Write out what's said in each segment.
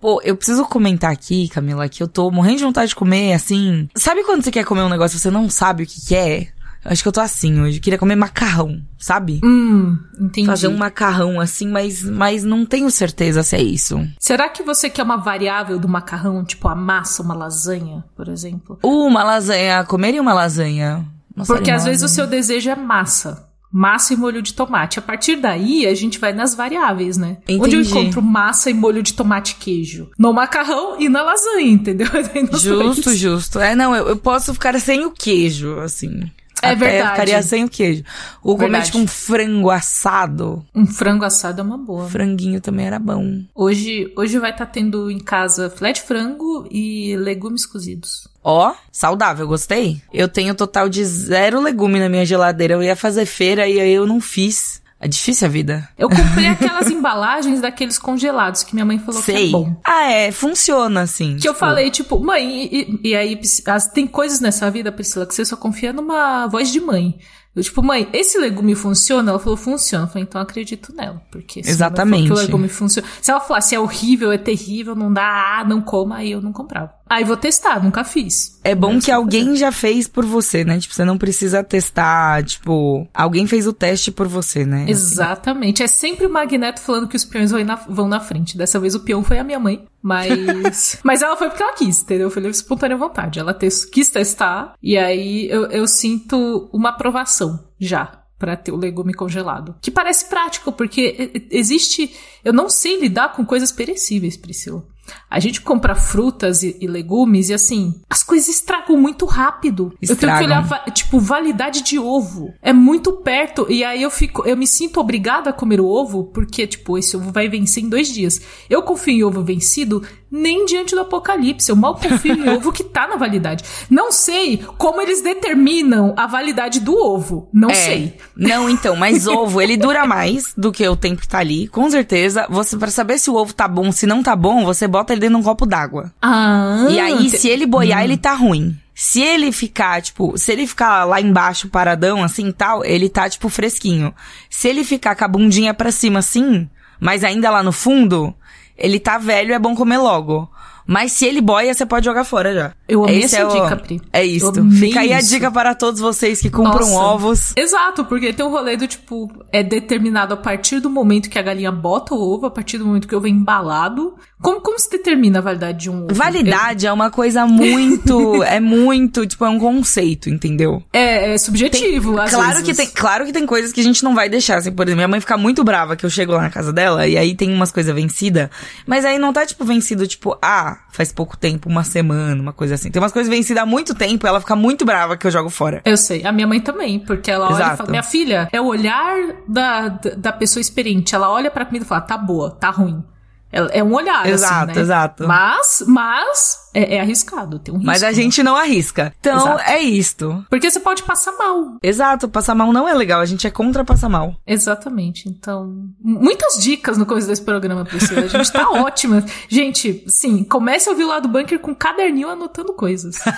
Pô, eu preciso comentar aqui, Camila, que eu tô morrendo de vontade de comer, assim. Sabe quando você quer comer um negócio e você não sabe o que, que é? Acho que eu tô assim hoje. Queria comer macarrão, sabe? Hum, entendi. Fazer um macarrão assim, mas, mas não tenho certeza se é isso. Será que você quer uma variável do macarrão, tipo a massa, uma lasanha, por exemplo? Uh, uma lasanha. Comeria uma lasanha. Uma Porque às vezes o seu desejo é massa. Massa e molho de tomate. A partir daí, a gente vai nas variáveis, né? Onde eu Entendi. encontro massa e molho de tomate e queijo? No macarrão e na lasanha, entendeu? Justo, dois. justo. É, não, eu, eu posso ficar sem o queijo, assim. É verdade. Eu ficaria sem o queijo. Ou comer, tipo, um frango assado. Um frango assado é uma boa. Franguinho também era bom. Hoje, hoje vai estar tendo em casa filé de frango e legumes cozidos. Ó, saudável, gostei. Eu tenho total de zero legume na minha geladeira. Eu ia fazer feira e aí eu não fiz. É difícil a vida. Eu comprei aquelas embalagens daqueles congelados que minha mãe falou que Sei. é bom. Ah, é, funciona assim. Que eu tipo, falei, tipo, mãe, e, e- aí as- tem coisas nessa vida, Priscila, que você só confia numa voz de mãe. Eu, tipo, mãe, esse legume funciona? Ela falou, funciona. Eu falei, então eu acredito nela. Porque se ela Exatamente. que o legume funciona. Se ela falasse é horrível, é terrível, não dá, não coma, aí eu não comprava. Aí vou testar, nunca fiz. É bom Mas que alguém já fez por você, né? Tipo, você não precisa testar, tipo, alguém fez o teste por você, né? Exatamente. É sempre o Magneto falando que os peões vão na, vão na frente. Dessa vez o peão foi a minha mãe. Mas. mas ela foi porque ela quis, entendeu? Foi espontânea vontade. Ela tes- quis testar. E aí eu, eu sinto uma aprovação já. Pra ter o legume congelado. Que parece prático, porque existe. Eu não sei lidar com coisas perecíveis, Priscila. A gente compra frutas e, e legumes e assim, as coisas estragam muito rápido. Eu tenho que Estragam. olhar, tipo, validade de ovo. É muito perto. E aí eu fico, eu me sinto obrigada a comer o ovo, porque, tipo, esse ovo vai vencer em dois dias. Eu confio em ovo vencido nem diante do apocalipse. Eu mal confio em ovo que tá na validade. Não sei como eles determinam a validade do ovo. Não É. sei. Não, então, mas ovo, ele dura mais do que o tempo que tá ali, com certeza. Você, para saber se o ovo tá bom, se não tá bom, você bota ele dentro de um copo d'água. Ah, E aí, se ele boiar, ele tá ruim. Se ele ficar, tipo, se ele ficar lá embaixo paradão, assim e tal, ele tá, tipo, fresquinho. Se ele ficar com a bundinha pra cima, assim, mas ainda lá no fundo, ele tá velho, é bom comer logo. Mas se ele boia, você pode jogar fora já. Eu amei Esse essa é o- dica, Pri. É isso. Eu Fica aí a isso. dica para todos vocês que compram Nossa. ovos. Exato, porque tem um rolê do tipo, é determinado a partir do momento que a galinha bota o ovo, a partir do momento que o ovo é embalado. Como, como se determina a validade de um ovo? Validade é uma coisa muito, é muito, tipo, é um conceito, entendeu? É, é subjetivo, às Claro vezes. que tem, claro que tem coisas que a gente não vai deixar, assim, por exemplo, minha mãe fica muito brava que eu chego lá na casa dela e aí tem umas coisas vencidas, mas aí não tá tipo vencido tipo, ah, faz pouco tempo, uma semana, uma coisa assim. Tem umas coisas vencidas há muito tempo, e ela fica muito brava que eu jogo fora. Eu sei, a minha mãe também, porque ela olha e Exato. fala, minha filha, é o olhar da, da, da pessoa experiente. Ela olha pra comida e fala, tá boa, tá ruim. Ela- É um olhar, Exato, assim, né? exato. Mas, mas, é, é arriscado, tem um risco. Mas a né? gente não arrisca. Então, Exato. é isto. Porque você pode passar mal. Exato, passar mal não é legal, a gente é contra passar mal. Exatamente. Então, muitas dicas no começo desse programa, Priscila. A gente tá ótima. Gente, sim, comece a ouvir o lado bunker com um caderninho anotando coisas.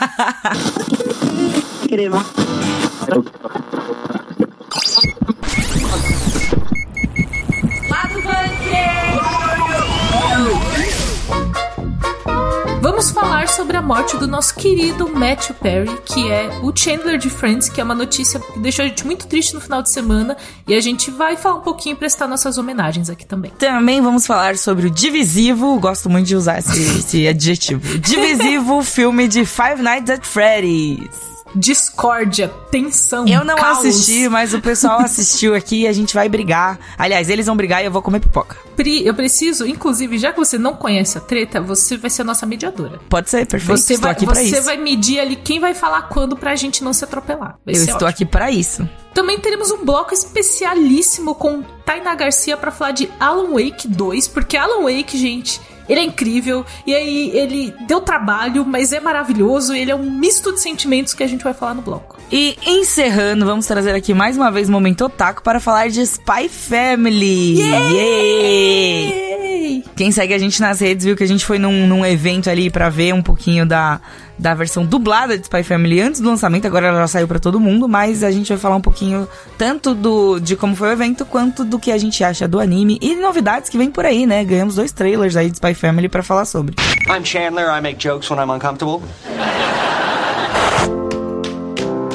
sobre a morte do nosso querido Matthew Perry, que é o Chandler de Friends, que é uma notícia que deixou a gente muito triste no final de semana. E a gente vai falar um pouquinho e prestar nossas homenagens aqui também. Também vamos falar sobre o divisivo, gosto muito de usar esse, esse adjetivo. Divisivo filme de Five Nights at Freddy's. Discórdia, tensão, Eu não caos. assisti, mas o pessoal assistiu aqui e a gente vai brigar. Aliás, eles vão brigar e eu vou comer pipoca. Pri, eu preciso, inclusive, já que você não conhece a treta, você vai ser a nossa mediadora. Pode ser, perfeito. Você, estou vai, aqui pra você isso. vai medir ali quem vai falar quando pra gente não se atropelar. Vai Eu estou ótimo. aqui pra isso. Também teremos um bloco especialíssimo com Tainá Garcia pra falar de Alan Wake 2, porque Alan Wake, gente, ele é incrível, e aí ele deu trabalho, mas é maravilhoso, ele é um misto de sentimentos que a gente vai falar no bloco. E encerrando, vamos trazer aqui mais uma vez o Momento Otaku para falar de Spy Family. Yay! Yay! Quem segue a gente nas redes viu que a gente foi num, num evento ali para ver um pouquinho da, da versão dublada de Spy Family antes do lançamento, agora ela já saiu para todo mundo, mas a gente vai falar um pouquinho tanto do de como foi o evento quanto do que a gente acha do anime e novidades que vem por aí, né? Ganhamos dois trailers aí de Spy Family para falar sobre. I'm Chandler, I make jokes when I'm uncomfortable.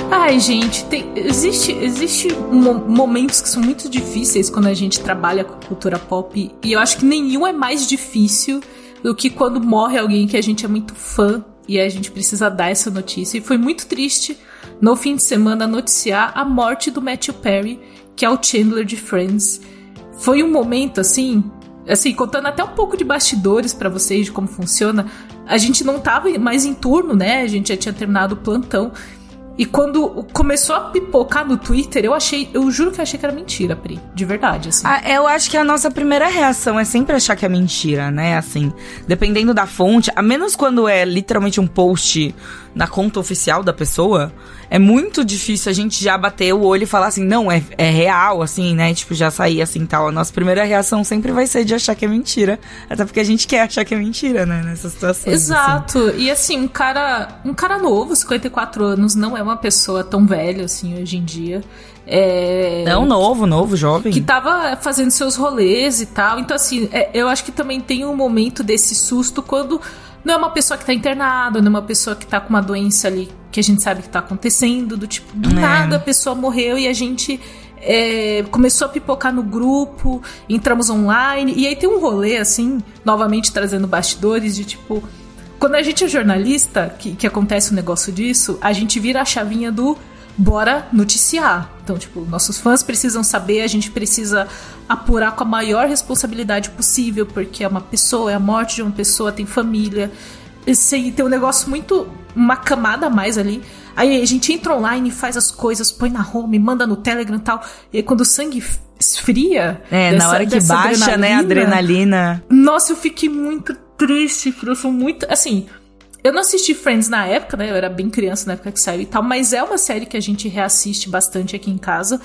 Ai, gente, tem, existe, existe momentos que são muito difíceis quando a gente trabalha com cultura pop. E eu acho que nenhum é mais difícil do que quando morre alguém que a gente é muito fã e a gente precisa dar essa notícia. E foi muito triste no fim de semana noticiar a morte do Matthew Perry, que é o Chandler de Friends. Foi um momento assim, assim, contando até um pouco de bastidores para vocês de como funciona. A gente não tava mais em turno, né? A gente já tinha terminado o plantão. E quando começou a pipocar no Twitter, eu achei, eu juro que eu achei que era mentira, Pri. De verdade, assim. Ah, eu acho que a nossa primeira reação é sempre achar que é mentira, né? Assim, dependendo da fonte, a menos quando é literalmente um post na conta oficial da pessoa, é muito difícil a gente já bater o olho e falar assim, não, é, é real, assim, né? Tipo, já sair assim tal. A nossa primeira reação sempre vai ser de achar que é mentira. Até porque a gente quer achar que é mentira, né? Nessas situações. Assim. Exato. Assim. E assim, um cara, um cara novo, 54 anos, não é uma pessoa tão velha assim hoje em dia. É, não, novo, novo, jovem. Que tava fazendo seus rolês e tal. Então, assim, é, eu acho que também tem um momento desse susto quando não é uma pessoa que tá internada, não é uma pessoa que tá com uma doença ali que a gente sabe que tá acontecendo, do tipo, do é. nada a pessoa morreu e a gente é, começou a pipocar no grupo, entramos online, e aí tem um rolê, assim, novamente trazendo bastidores, de tipo. Quando a gente é jornalista, que, que acontece um negócio disso, a gente vira a chavinha do bora noticiar. Então, tipo, nossos fãs precisam saber, a gente precisa apurar com a maior responsabilidade possível, porque é uma pessoa, é a morte de uma pessoa, tem família. Esse, tem um negócio muito. uma camada a mais ali. Aí a gente entra online, faz as coisas, põe na home, manda no Telegram e tal. E aí, quando o sangue esfria. É, dessa, na hora que baixa, adrenalina, né, a adrenalina. Nossa, eu fiquei muito triste, eu sou muito. Assim, eu não assisti Friends na época, né? Eu era bem criança na época que saiu e tal, mas é uma série que a gente reassiste bastante aqui em casa.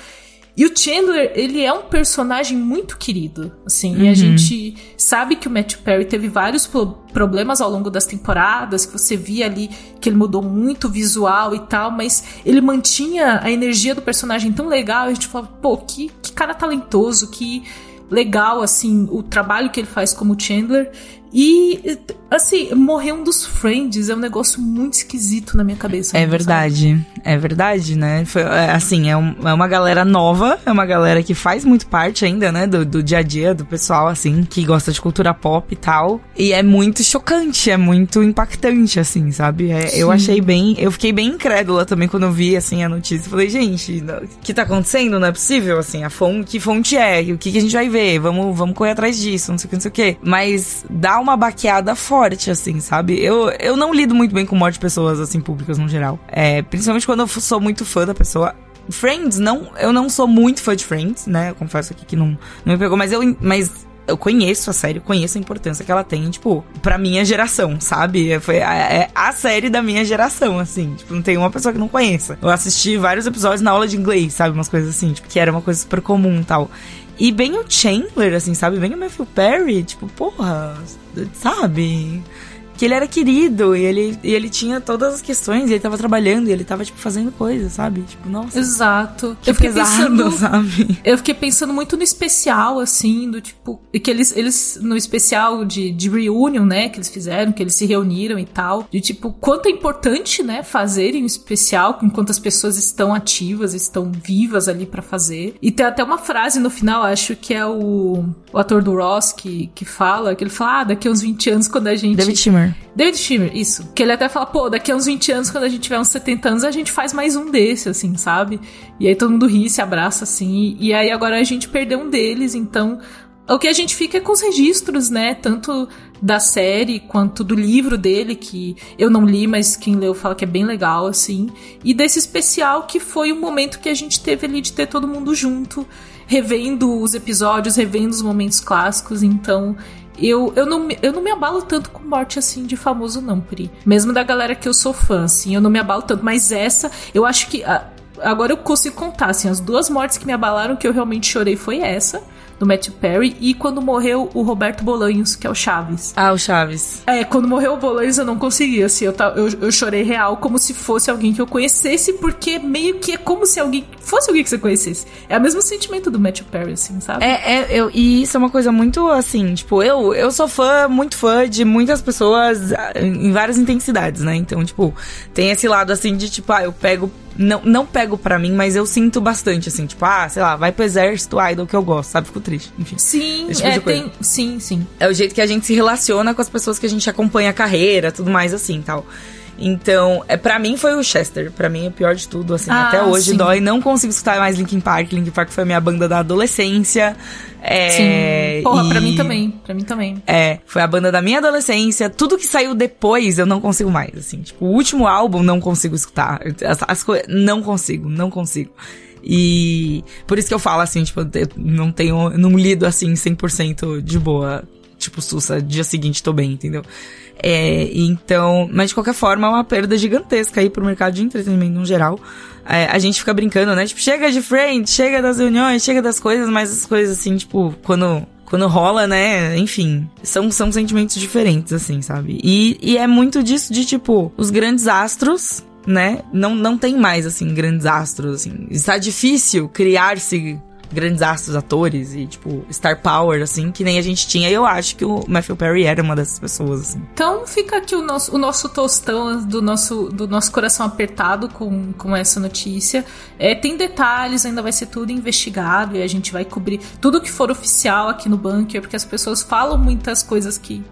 E o Chandler, ele é um personagem muito querido, assim, uhum. e a uhum. gente sabe que o Matthew Perry teve vários problemas ao longo das temporadas, que você via ali que ele mudou muito o visual e tal, mas ele mantinha a energia do personagem tão legal, a gente falava, pô, que, que cara talentoso, que legal, assim, o trabalho que ele faz como Chandler. E, assim, morrer um dos Friends é um negócio muito esquisito na minha cabeça. É verdade. Sabe? É verdade, né? Foi, é, assim, é, um, é, uma galera nova, é uma galera que faz muito parte ainda, né? Do, do dia a dia do pessoal, assim, que gosta de cultura pop e tal. E é muito chocante, é muito impactante, assim, sabe? É, eu achei bem. Eu fiquei bem incrédula também quando eu vi, assim, a notícia. Falei, gente, o que tá acontecendo? Não é possível, assim, a fonte, que fonte é? O que, que a gente vai ver? Vamos, vamos correr atrás disso, não sei o que, não sei o que. Mas dá uma baqueada forte, assim, sabe? Eu, eu não lido muito bem com morte de pessoas, assim, públicas no geral. É, principalmente quando eu sou muito fã da pessoa. Friends, não, eu não sou muito fã de Friends, né? Eu confesso aqui que não, não me pegou, mas eu, mas eu conheço a série, conheço a importância que ela tem, tipo, pra minha geração, sabe? Foi a, é a série da minha geração, assim. Tipo, não tem uma pessoa que não conheça. Eu assisti vários episódios na aula de inglês, sabe? Umas coisas assim, tipo, que era uma coisa super comum tal. E bem o Chandler, assim, sabe? Bem o Matthew Perry, tipo, porra, sabe? Que ele era querido e ele, e ele tinha todas as questões e ele tava trabalhando e ele tava, tipo, fazendo coisas, sabe? Tipo, nossa. Exato. Que eu fiquei pesado, pensando, sabe? Eu fiquei pensando muito no especial, assim, do tipo. Que eles, eles no especial de, de reunion, né, que eles fizeram, que eles se reuniram e tal. De tipo, quanto é importante, né, fazerem um especial enquanto as pessoas estão ativas, estão vivas ali para fazer. E tem até uma frase no final, acho que é o, o ator do Ross que, que fala, que ele fala, ah, daqui a uns 20 anos, quando a gente. David David Schimmer, isso. Que ele até fala, pô, daqui a uns 20 anos, quando a gente tiver uns 70 anos, a gente faz mais um desse, assim, sabe? E aí todo mundo ri, se abraça, assim. E aí agora a gente perdeu um deles, então o que a gente fica é com os registros, né? Tanto da série quanto do livro dele, que eu não li, mas quem leu fala que é bem legal, assim. E desse especial que foi um momento que a gente teve ali de ter todo mundo junto, revendo os episódios, revendo os momentos clássicos. Então, eu, eu, não, eu não me abalo tanto com morte assim de famoso, não, Pri. Mesmo da galera que eu sou fã, assim, eu não me abalo tanto. Mas essa, eu acho que. agora eu consigo contar, assim, as duas mortes que me abalaram que eu realmente chorei foi essa do Matthew Perry, e quando morreu o Roberto Bolanhos, que é o Chaves. Ah, o Chaves. É, quando morreu o Bolanhos eu não consegui, assim, eu, eu, eu chorei real como se fosse alguém que eu conhecesse, porque meio que é como se alguém fosse alguém que você conhecesse. É o mesmo sentimento do Matthew Perry, assim, sabe? É, é eu, e isso é uma coisa muito assim, tipo, eu, eu sou fã, muito fã de muitas pessoas ah, em várias intensidades, né? Então, tipo, tem esse lado assim de tipo, ah, eu pego não, não pego para mim, mas eu sinto bastante, assim, tipo, ah, sei lá, vai pro exército idol que eu gosto, sabe? Fico triste, enfim. Sim, tipo é, tem. Sim, sim. É o jeito que a gente se relaciona com as pessoas que a gente acompanha a carreira, tudo mais assim tal. Então, é, para mim foi o Chester. para mim é o pior de tudo, assim. Ah, até hoje sim. dói. Não consigo escutar mais Linkin Park. Linkin Park foi a minha banda da adolescência. É, sim. Porra, e... pra mim também. Pra mim também. É, foi a banda da minha adolescência. Tudo que saiu depois eu não consigo mais, assim. Tipo, o último álbum não consigo escutar. As, as coisas. Não consigo, não consigo. E por isso que eu falo assim, tipo, eu não tenho. Não lido assim 100% de boa. Tipo, Sussa, dia seguinte tô bem, entendeu? É, então, mas de qualquer forma é uma perda gigantesca aí pro mercado de entretenimento no geral. É, a gente fica brincando, né? Tipo, chega de frente, chega das reuniões, chega das coisas, mas as coisas assim, tipo, quando quando rola, né? Enfim, são, são sentimentos diferentes, assim, sabe? E, e é muito disso de, tipo, os grandes astros, né? Não, não tem mais, assim, grandes astros, assim. Está difícil criar-se grandes astros, atores e, tipo, star power, assim, que nem a gente tinha. E eu acho que o Matthew Perry era uma dessas pessoas, assim. Então fica aqui o nosso, o nosso tostão do nosso, do nosso coração apertado com, com essa notícia. É, tem detalhes, ainda vai ser tudo investigado e a gente vai cobrir tudo que for oficial aqui no bunker, porque as pessoas falam muitas coisas que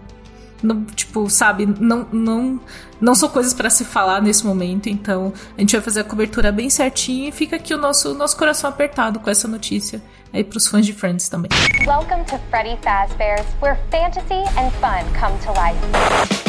não, tipo, sabe, não, não, não são coisas para se falar nesse momento, então a gente vai fazer a cobertura bem certinho e fica aqui o nosso, nosso coração apertado com essa notícia aí pros fãs de Friends também. Welcome to Freddy Fazbear's, where fantasy and fun come to life.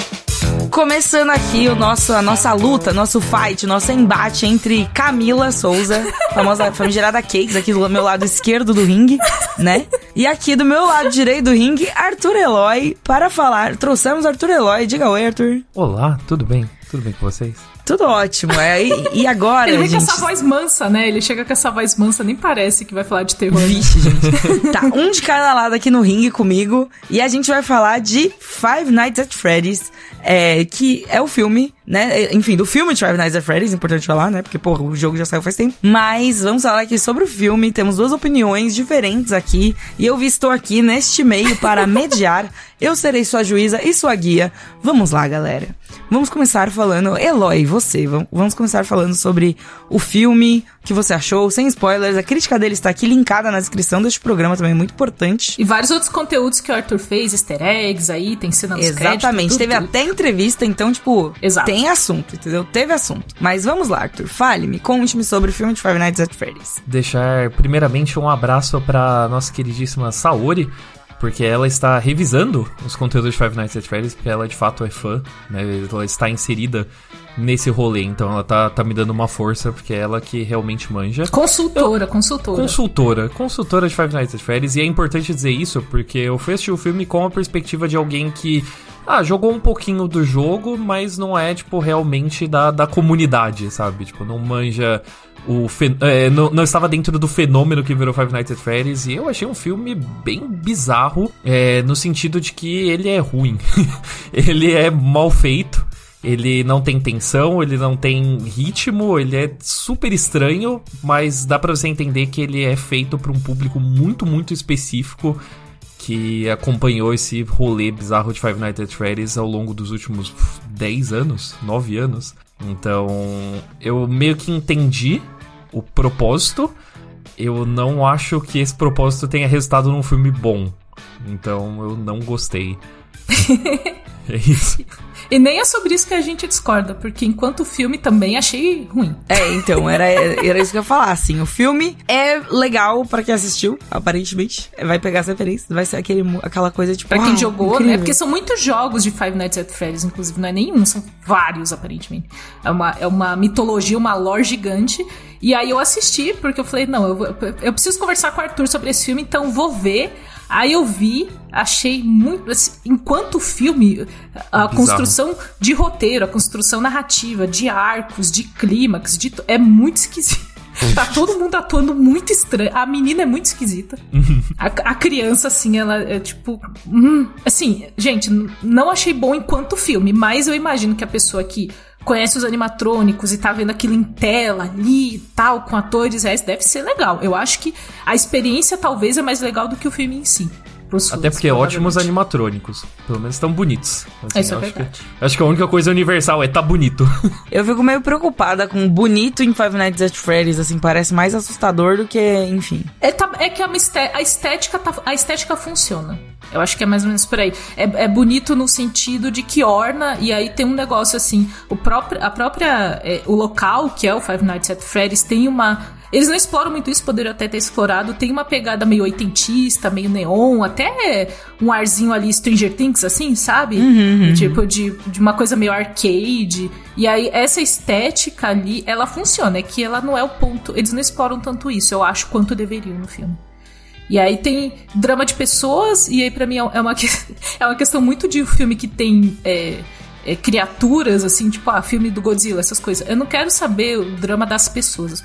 Começando aqui o nosso, a nossa luta, nosso fight, nosso embate entre Camila Souza, famosa famigerada Cakes, aqui do meu lado esquerdo do ringue, né? E aqui do meu lado direito do ringue, Arthur Eloy, para falar. Trouxemos Arthur Eloy. Diga oi, Arthur. Olá, tudo bem? Tudo bem com vocês? Tudo ótimo. É, e, e agora. Ele vem gente... com essa voz mansa, né? Ele chega com essa voz mansa, nem parece que vai falar de terror. Né? Vixe, gente. tá, um de cada lado aqui no ringue comigo. E a gente vai falar de Five Nights at Freddy's é, que é o filme, né? Enfim, do filme Five Nights at Freddy's, importante falar, né? Porque, porra, o jogo já saiu faz tempo. Mas vamos falar aqui sobre o filme. Temos duas opiniões diferentes aqui. E eu estou aqui neste meio para mediar. Eu serei sua juíza e sua guia. Vamos lá, galera. Vamos começar falando, Eloy, você, vamos começar falando sobre o filme, que você achou, sem spoilers. A crítica dele está aqui linkada na descrição deste programa também, muito importante. E vários outros conteúdos que o Arthur fez, easter eggs aí, tem cena nos Exatamente, créditos, teve tudo. até entrevista, então, tipo, Exato. tem assunto, entendeu? Teve assunto. Mas vamos lá, Arthur, fale-me, conte-me sobre o filme de Five Nights at Freddy's. Deixar, primeiramente, um abraço para nossa queridíssima Saori, porque ela está revisando os conteúdos de Five Nights at Freddy's, porque ela de fato é fã, né? Ela está inserida nesse rolê, então ela tá, tá me dando uma força, porque é ela que realmente manja. Consultora, eu, consultora. Consultora, consultora de Five Nights at Freddy's, e é importante dizer isso, porque eu fui assistir o filme com a perspectiva de alguém que ah, jogou um pouquinho do jogo, mas não é, tipo, realmente da, da comunidade, sabe? Tipo, não manja o é, não, não, estava dentro do fenômeno que virou Five Nights at Freddy's e eu achei um filme bem bizarro é, no sentido de que ele é ruim ele é mal feito ele não tem tensão, ele não tem ritmo, ele é super estranho, mas dá para você entender que ele é feito para um público muito, muito específico que acompanhou esse rolê bizarro de Five Nights at Freddy's ao longo dos últimos 10 anos, 9 anos. Então, eu meio que entendi o propósito. Eu não acho que esse propósito tenha resultado num filme bom. Então, eu não gostei. é isso. E nem é sobre isso que a gente discorda, porque enquanto filme também achei ruim. É, então, era, era isso que eu ia falar, assim. O filme é legal para quem assistiu, aparentemente. Vai pegar as referências, vai ser aquele, aquela coisa tipo. Pra quem jogou, né? incrível. né? Porque são muitos jogos de Five Nights at Freddy's, inclusive, não é nenhum, são vários, aparentemente. É uma, é uma mitologia, uma lore gigante. E aí eu assisti, porque eu falei, não, eu, eu preciso conversar com o Arthur sobre esse filme, então vou ver. Aí eu vi, achei muito. Assim, enquanto filme, a Bizarro. construção de roteiro, a construção narrativa, de arcos, de clímax, de, é muito esquisito. Tá todo mundo atuando muito estranho. A menina é muito esquisita. a, a, criança, assim, ela é tipo. Hum, assim, gente, não achei bom enquanto filme, mas eu imagino que a pessoa que conhece os animatrônicos e tá vendo aquilo em tela ali e tal, com atores reais, deve ser legal. Eu acho que a experiência talvez é mais legal do que o filme em si. Até porque é ótimos animatrônicos. Pelo menos estão bonitos. Assim, Isso é acho verdade. Que, acho que a única coisa universal é tá bonito. Eu fico meio preocupada com bonito em Five Nights at Freddy's, assim, parece mais assustador do que, enfim. É, tá, é que a estética, tá, a estética funciona. Eu acho que é mais ou menos por aí. É, é, bonito no sentido de que orna, e aí tem um negócio assim, o próprio, a própria, é, o local, que é o Five Nights at Freddy's, tem uma eles não exploram muito isso, poderiam até ter explorado. Tem uma pegada meio oitentista, meio neon, até um arzinho ali Stranger Things, assim, sabe? Uhum, uhum. Tipo, de, de uma coisa meio arcade. E aí, essa estética ali, ela funciona. É que ela não é o ponto. Eles não exploram tanto isso, eu acho, quanto deveriam no filme. E aí tem drama de pessoas, e aí para mim é uma, é uma questão muito de um filme que tem. É, é, criaturas, assim, tipo, ah, filme do Godzilla, essas coisas. Eu não quero saber o drama das pessoas,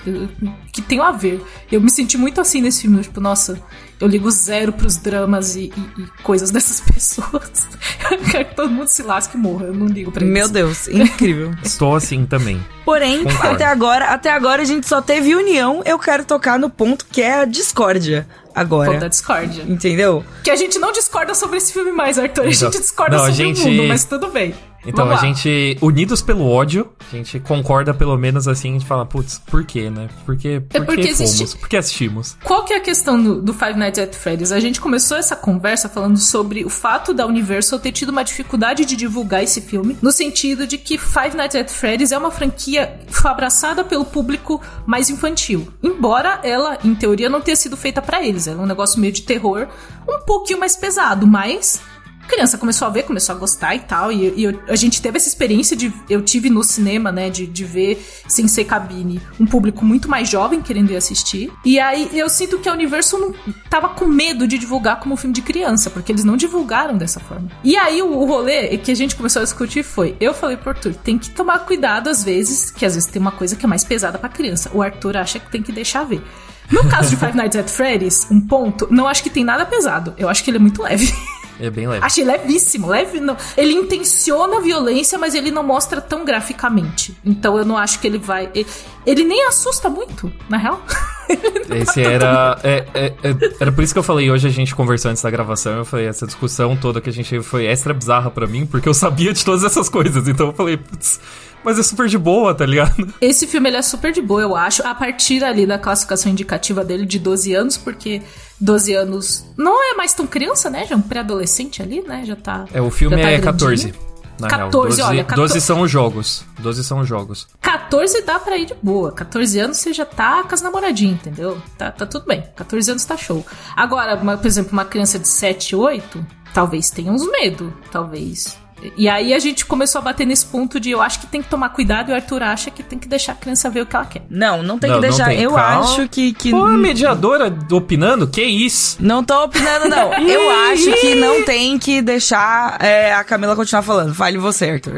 que tem a ver. Eu me senti muito assim nesse filme, tipo, nossa, eu ligo zero pros dramas e, e, e coisas dessas pessoas. Eu quero que todo mundo se lasque e morra, eu não ligo pra isso. Meu Deus, incrível. Estou assim também. Porém, até agora, até agora a gente só teve união, eu quero tocar no ponto que é a discórdia agora. Ponto da discórdia. Entendeu? Que a gente não discorda sobre esse filme mais, Arthur. A gente discorda não, sobre gente... o mundo, mas tudo bem. Então Vamos a lá. gente, unidos pelo ódio, a gente concorda pelo menos assim, a gente fala, putz, por quê, né? Por quê, por é porque que fomos? Por que assistimos? Qual que é a questão do, do, Five Nights at Freddy's? A gente começou essa conversa falando sobre o fato da Universal ter tido uma dificuldade de divulgar esse filme, no sentido de que Five Nights at Freddy's é uma franquia abraçada pelo público mais infantil. Embora ela, em teoria, não tenha sido feita para eles. Ela é um negócio meio de terror, um pouquinho mais pesado, mas a criança começou a ver, começou a gostar e tal. E, e eu, a gente teve essa experiência de. Eu tive no cinema, né? De, de ver, sem ser cabine, um público muito mais jovem querendo ir assistir. E aí eu sinto que a Universo não tava com medo de divulgar como um filme de criança, porque eles não divulgaram dessa forma. E aí o, o rolê que a gente começou a discutir foi: eu falei pro Arthur, tem que tomar cuidado às vezes, que às vezes tem uma coisa que é mais pesada pra criança. O Arthur acha que tem que deixar ver. No caso de Five Nights at Freddy's, um ponto, não acho que tem nada pesado. Eu acho que ele é muito leve. É bem leve. Achei levíssimo, leve não. Ele intenciona a violência, mas ele não mostra tão graficamente. Então eu não acho que ele vai. Ele, ele nem assusta muito, na real. Esse era. É, é, é, era por isso que eu falei hoje, a gente conversou antes da gravação. Eu falei, essa discussão toda que a gente teve foi extra bizarra para mim, porque eu sabia de todas essas coisas. Então eu falei, putz, mas é super de boa, tá ligado? Esse filme ele é super de boa, eu acho, a partir ali da classificação indicativa dele de 12 anos, porque 12 anos não é mais tão criança, né? Já é um pré-adolescente ali, né? Já tá. É, o filme tá é grandinho. 14. Na 14, real. 12, olha. 14... 12 são os jogos. 12 são os jogos. 14 dá pra ir de boa. 14 anos você já tá com as namoradinhas, entendeu? Tá, tá tudo bem. 14 anos tá show. Agora, uma, por exemplo, uma criança de 7, 8, talvez tenha uns medo. Talvez e aí a gente começou a bater nesse ponto de eu acho que tem que tomar cuidado e o Arthur acha que tem que deixar a criança ver o que ela quer. Não, não tem não, que deixar. Tem. Eu Calma. acho que. que... Pô, mediadora opinando? Que isso? Não tô opinando, não. eu acho que não tem que deixar é, a Camila continuar falando. Fale você, Arthur.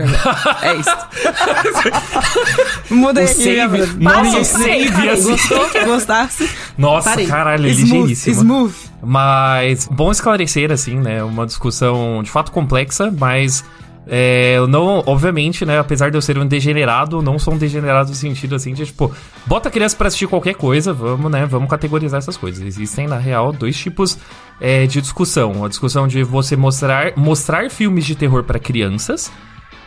É isso. Mudei o. Save. Nossa, save. Assim. Gostou? Gostasse? Nossa, Parei. caralho, é smooth, ligeiríssimo. Smooth. Mas bom esclarecer, assim, né? Uma discussão de fato complexa, mas é, eu não, obviamente, né, apesar de eu ser um degenerado, não sou um degenerado no sentido assim de, tipo, bota a criança pra assistir qualquer coisa, vamos, né, vamos categorizar essas coisas. Existem, na real, dois tipos é, de discussão. A discussão de você mostrar, mostrar filmes de terror para crianças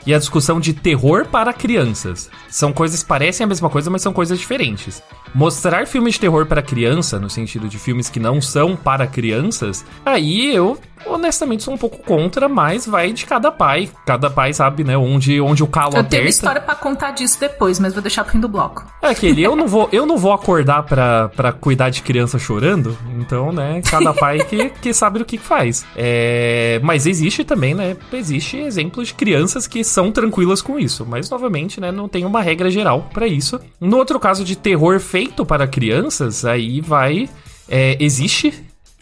e a discussão de terror para crianças. São coisas parecem a mesma coisa, mas são coisas diferentes. Mostrar filmes de terror para criança, no sentido de filmes que não são para crianças, aí eu honestamente sou um pouco contra, mas vai de cada pai. Cada pai sabe, né, onde, onde o calo eu aperta. Eu tenho história para contar disso depois, mas vou deixar pro fim do bloco. É aquele, eu não vou, eu não vou acordar pra, pra cuidar de criança chorando, então, né, cada pai que, que sabe o que faz. É, mas existe também, né, existe exemplos de crianças que são tranquilas com isso, mas novamente, né, não tem uma regra geral para isso. No outro caso de terror feito para crianças, aí vai é, existe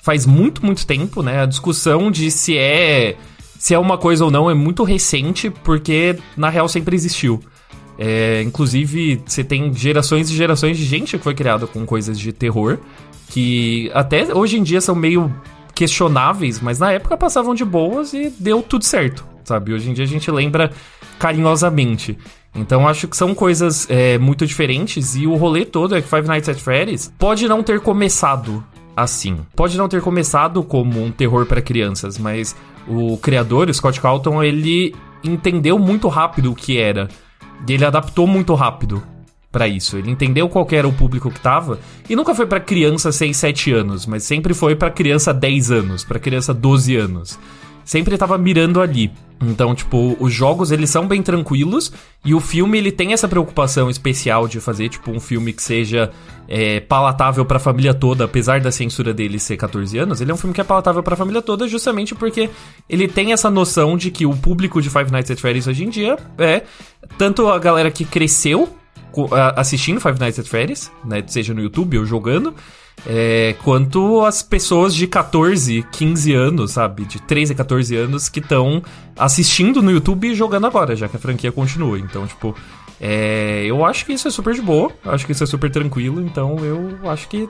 faz muito, muito tempo, né? A discussão de se é se é uma coisa ou não é muito recente, porque na real sempre existiu. É, inclusive, você tem gerações e gerações de gente que foi criada com coisas de terror, que até hoje em dia são meio questionáveis, mas na época passavam de boas e deu tudo certo, sabe? Hoje em dia a gente lembra carinhosamente. Então acho que são coisas é, muito diferentes e o rolê todo é que Five Nights at Freddy's pode não ter começado assim. Pode não ter começado como um terror para crianças, mas o criador, o Scott Calton, ele entendeu muito rápido o que era. E ele adaptou muito rápido para isso. Ele entendeu qual era o público que tava e nunca foi para criança 6, 7 anos, mas sempre foi para criança 10 anos, para criança 12 anos. Sempre tava mirando ali. Então, tipo, os jogos eles são bem tranquilos e o filme ele tem essa preocupação especial de fazer tipo um filme que seja é, palatável para a família toda, apesar da censura dele ser 14 anos. Ele é um filme que é palatável para a família toda, justamente porque ele tem essa noção de que o público de Five Nights at Freddy's hoje em dia é tanto a galera que cresceu assistindo Five Nights at Freddy's, né, seja no YouTube ou jogando, é, quanto as pessoas de 14, 15 anos, sabe? De 13 a 14 anos que estão assistindo no YouTube e jogando agora, já que a franquia continua. Então, tipo, é, eu acho que isso é super de boa, acho que isso é super tranquilo, então eu acho que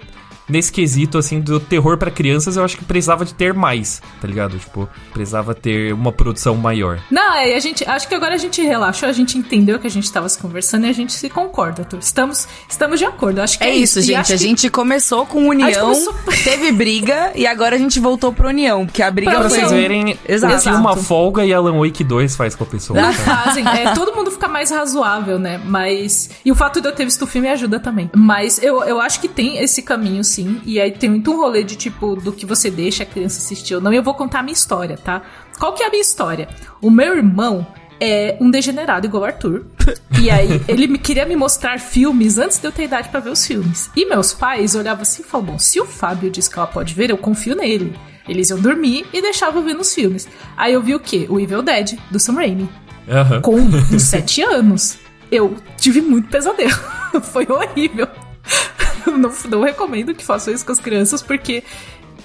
nesse quesito, assim, do terror para crianças, eu acho que precisava de ter mais, tá ligado? Tipo, precisava ter uma produção maior. Não, é, a gente, acho que agora a gente relaxou, a gente entendeu que a gente tava se conversando e a gente se concorda, Arthur. Estamos, estamos de acordo, acho que é, é isso, gente. A que... gente começou com união, começou... teve briga e agora a gente voltou pra união, porque a briga pra foi... vocês verem, Exato. uma folga e Alan Wake 2 faz com a pessoa. Não fazem, é, todo mundo fica mais razoável, né? Mas... E o fato de eu ter visto o filme ajuda também. Mas eu, eu acho que tem esse caminho, sim, e aí tem muito um rolê de tipo do que você deixa a criança assistir ou não. E eu vou contar a minha história, tá? Qual que é a minha história? O meu irmão é um degenerado igual o Arthur. E aí, ele me, queria me mostrar filmes antes de eu ter idade para ver os filmes. E meus pais olhavam assim e falavam: bom, se o Fábio diz que ela pode ver, eu confio nele. Eles iam dormir e deixavam ver nos filmes. Aí eu vi o quê? O Evil Dead, do Sam Raimi. Uhum. Com uns sete anos. Eu tive muito pesadelo. Foi horrível. não, não recomendo que façam isso com as crianças, porque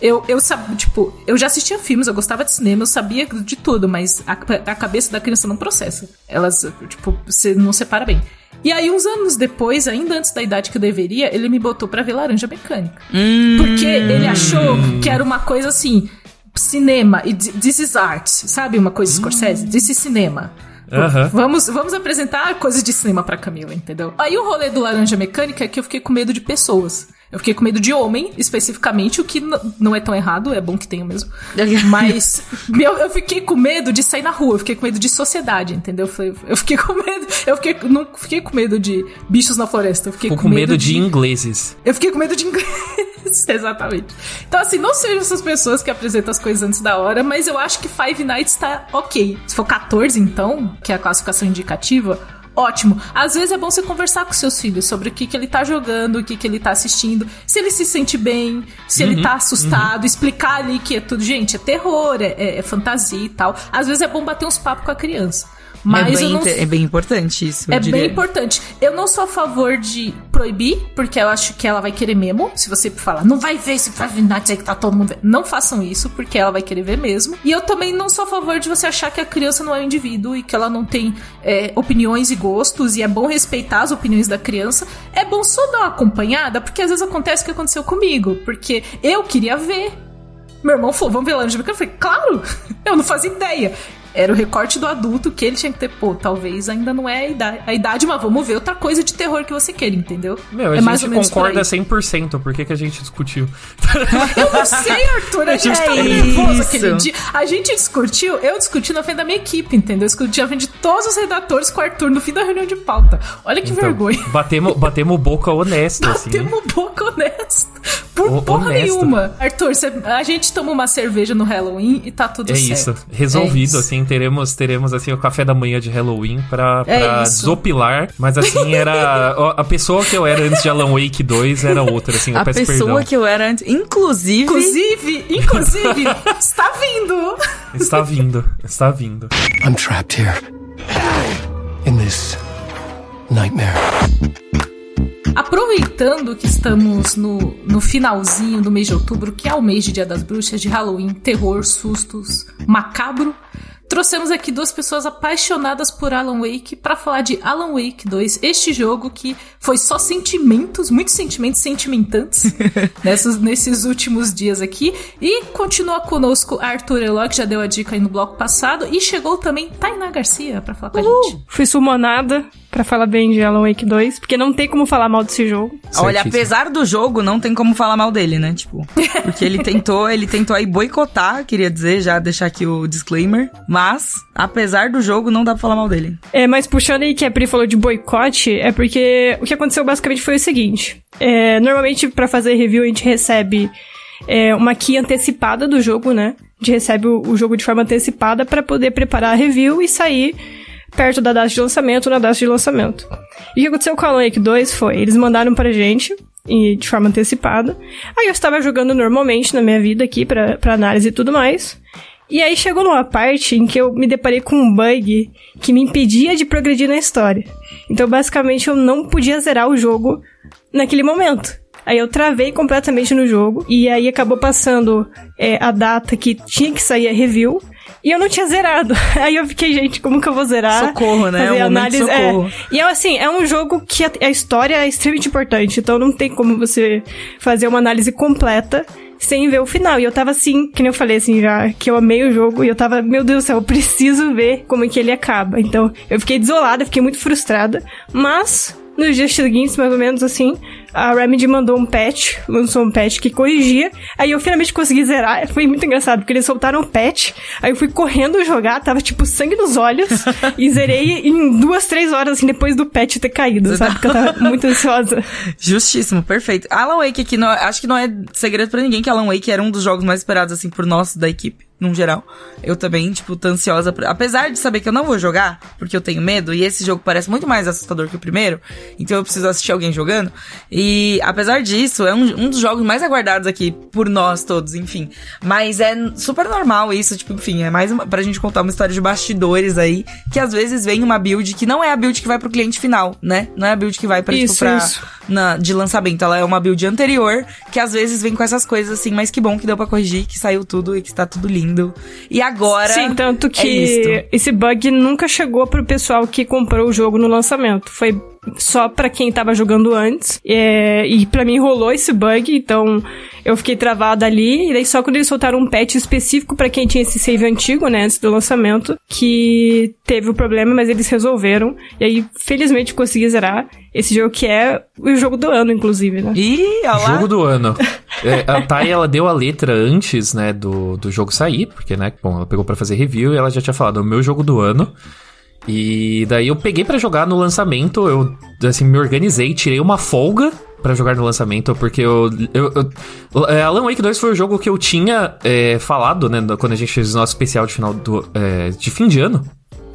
eu, eu sabia, tipo, eu já assistia filmes, eu gostava de cinema, eu sabia de tudo, mas a, a cabeça da criança não processa. Elas, tipo, você não separa bem. E aí, uns anos depois, ainda antes da idade que eu deveria, ele me botou pra ver Laranja Mecânica. Hum. Porque ele achou que era uma coisa assim, cinema, e this is art, sabe? Uma coisa hum. Scorsese, this is cinema. Uhum. Vamos, vamos apresentar coisas de cinema pra Camila, entendeu? Aí o rolê do Laranja Mecânica é que eu fiquei com medo de pessoas. Eu fiquei com medo de homem, especificamente, o que não é tão errado, é bom que tenha mesmo. Mas eu, eu, fiquei com medo de sair na rua, eu fiquei com medo de sociedade, entendeu? Eu fiquei com medo. Eu fiquei, não fiquei com medo de bichos na floresta. Eu fiquei com, com medo, medo de... de ingleses. Eu fiquei com medo de ingleses, exatamente. Então, assim, não sejam essas pessoas que apresentam as coisas antes da hora, mas eu acho que Five Nights tá ok. Se for 14, então, que é a classificação indicativa, ótimo. Às vezes é bom você conversar com seus filhos sobre o que, que ele tá jogando, o que, que ele tá assistindo, se ele se sente bem, se uhum, ele tá assustado, uhum. explicar ali que é tudo. Gente, é terror, é, é, é fantasia e tal. Às vezes é bom bater uns papos com a criança. Mas é, bem, não... é bem importante isso. É bem importante. Eu não sou a favor de proibir, porque eu acho que ela vai querer mesmo. Se você falar, não vai ver esse Nights aí que tá todo mundo vendo. Não façam isso, porque ela vai querer ver mesmo. E eu também não sou a favor de você achar que a criança não é um indivíduo e que ela não tem é, opiniões e gostos, e é bom respeitar as opiniões da criança. É bom só dar uma acompanhada, porque às vezes acontece o que aconteceu comigo. Porque eu queria ver. Meu irmão falou, vamos ver lá no Eu falei, claro! Eu não fazia ideia. Era o recorte do adulto que ele tinha que ter, pô, talvez ainda não é a idade, a idade mas vamos ver outra coisa de terror que você queira, entendeu? Meu, a é gente concorda por 100%, por que, que a gente discutiu? eu não sei, Arthur, a gente é tava nervoso aquele dia. A gente discutiu, eu discuti na frente da minha equipe, entendeu? Eu discuti na frente de todos os redatores com o Arthur no fim da reunião de pauta. Olha que então, vergonha. Batemos, batemos boca honesta, assim. Batemos boca honesta. Por o, porra honesto. nenhuma. Arthur, cê, a gente toma uma cerveja no Halloween e tá tudo é certo. Isso. Resolvido, é isso, assim, teremos, teremos assim o café da manhã de Halloween pra, é desopilar. Mas assim, era. A pessoa que eu era antes de Alan Wake 2 era outra, assim, eu a peço perdão. A pessoa que eu era antes. Inclusive. Inclusive, inclusive, está vindo! Está vindo, está vindo. I'm trapped here. In this nightmare. Aproveitando que estamos no, no finalzinho do mês de outubro, que é o mês de Dia das Bruxas, de Halloween, terror, sustos, macabro, trouxemos aqui duas pessoas apaixonadas por Alan Wake para falar de Alan Wake 2, este jogo que foi só sentimentos, muitos sentimentos sentimentantes nessas, nesses últimos dias aqui. E continua conosco Arthur Eloy, que já deu a dica aí no bloco passado, e chegou também Tainá Garcia para falar com a gente. Fui sumonada para falar bem de Alan Wake 2, porque não tem como falar mal desse jogo. Olha, apesar do jogo, não tem como falar mal dele, né? Tipo, porque ele tentou, ele tentou aí boicotar, queria dizer, já deixar aqui o disclaimer, mas apesar do jogo, não dá pra falar mal dele. É, mas puxando aí que a Pri falou de boicote, é porque o que aconteceu basicamente foi o seguinte: é, normalmente para fazer review a gente recebe é, uma key antecipada do jogo, né? A gente recebe o, o jogo de forma antecipada para poder preparar a review e sair perto da data de lançamento na data de lançamento. E o que aconteceu com a Alan Wake 2 foi, eles mandaram pra gente e de forma antecipada. Aí eu estava jogando normalmente na minha vida aqui para análise e tudo mais. E aí chegou numa parte em que eu me deparei com um bug que me impedia de progredir na história. Então basicamente eu não podia zerar o jogo naquele momento. Aí eu travei completamente no jogo e aí acabou passando é, a data que tinha que sair a review. E eu não tinha zerado. Aí eu fiquei, gente, como que eu vou zerar? Socorro, né? Fazer um análise. Socorro. É. E eu, assim, é um jogo que a, a história é extremamente importante. Então não tem como você fazer uma análise completa sem ver o final. E eu tava assim, que nem eu falei assim já, que eu amei o jogo e eu tava, meu Deus do céu, eu preciso ver como é que ele acaba. Então, eu fiquei desolada, fiquei muito frustrada, mas nos dias seguintes, mais ou menos assim, a Remedy mandou um patch, lançou um patch que corrigia. Aí eu finalmente consegui zerar. Foi muito engraçado, porque eles soltaram um patch. Aí eu fui correndo jogar, tava tipo sangue nos olhos. e zerei em duas, três horas, assim, depois do patch ter caído, sabe? Tá... Porque eu tava muito ansiosa. Justíssimo, perfeito. Alan Wake aqui, não, acho que não é segredo para ninguém que Alan Wake era um dos jogos mais esperados, assim, por nós da equipe num geral. Eu também, tipo, tô ansiosa. Pra... Apesar de saber que eu não vou jogar, porque eu tenho medo, e esse jogo parece muito mais assustador que o primeiro, então eu preciso assistir alguém jogando. E apesar disso, é um, um dos jogos mais aguardados aqui por nós todos, enfim. Mas é super normal isso, tipo, enfim, é mais uma, pra gente contar uma história de bastidores aí, que às vezes vem uma build que não é a build que vai pro cliente final, né? Não é a build que vai pra, tipo, isso, tipo, pra. Isso. Na, de lançamento. Ela é uma build anterior, que às vezes vem com essas coisas assim, mas que bom que deu pra corrigir, que saiu tudo e que está tudo lindo lindo. E agora. Sim, tanto que é esse bug nunca chegou pro pessoal que comprou o jogo no lançamento. Foi só para quem tava jogando antes. É, e para mim rolou esse bug, então eu fiquei travada ali. E daí só quando eles soltaram um patch específico para quem tinha esse save antigo, né, antes do lançamento, que teve o problema, mas eles resolveram. E aí, felizmente, consegui zerar esse jogo que é o jogo do ano, inclusive, né? Ih, olha lá. Jogo do ano. É, a Thay, ela deu a letra antes, né, do, do jogo sair, porque, né, bom, ela pegou para fazer review e ela já tinha falado, é o meu jogo do ano. E daí eu peguei para jogar no lançamento, eu assim me organizei, tirei uma folga para jogar no lançamento, porque eu, eu, eu é, Alan Wake 2 foi o jogo que eu tinha é, falado, né, quando a gente fez o nosso especial de final do, é, de fim de ano,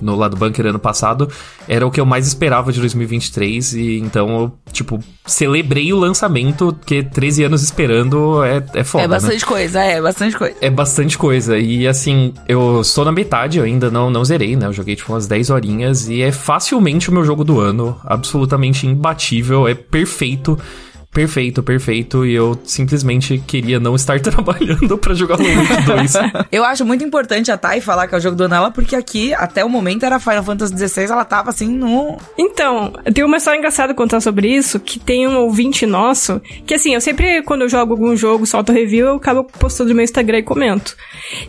no lado bunker ano passado, era o que eu mais esperava de 2023 e então eu, tipo, celebrei o lançamento, que 13 anos esperando é, é foda, É bastante né? coisa, é, bastante coisa. É bastante coisa e assim, eu estou na metade, eu ainda não, não zerei, né? Eu joguei tipo umas 10 horinhas e é facilmente o meu jogo do ano, absolutamente imbatível, é perfeito perfeito, perfeito, e eu simplesmente queria não estar trabalhando para jogar Wake 2. eu acho muito importante a Thay falar que é o jogo do Anela, porque aqui, até o momento, era Final Fantasy XVI, ela tava assim no... Então, tem uma história engraçada contar sobre isso, que tem um ouvinte nosso, que assim, eu sempre, quando eu jogo algum jogo, solto review, eu acabo postando no meu Instagram e comento.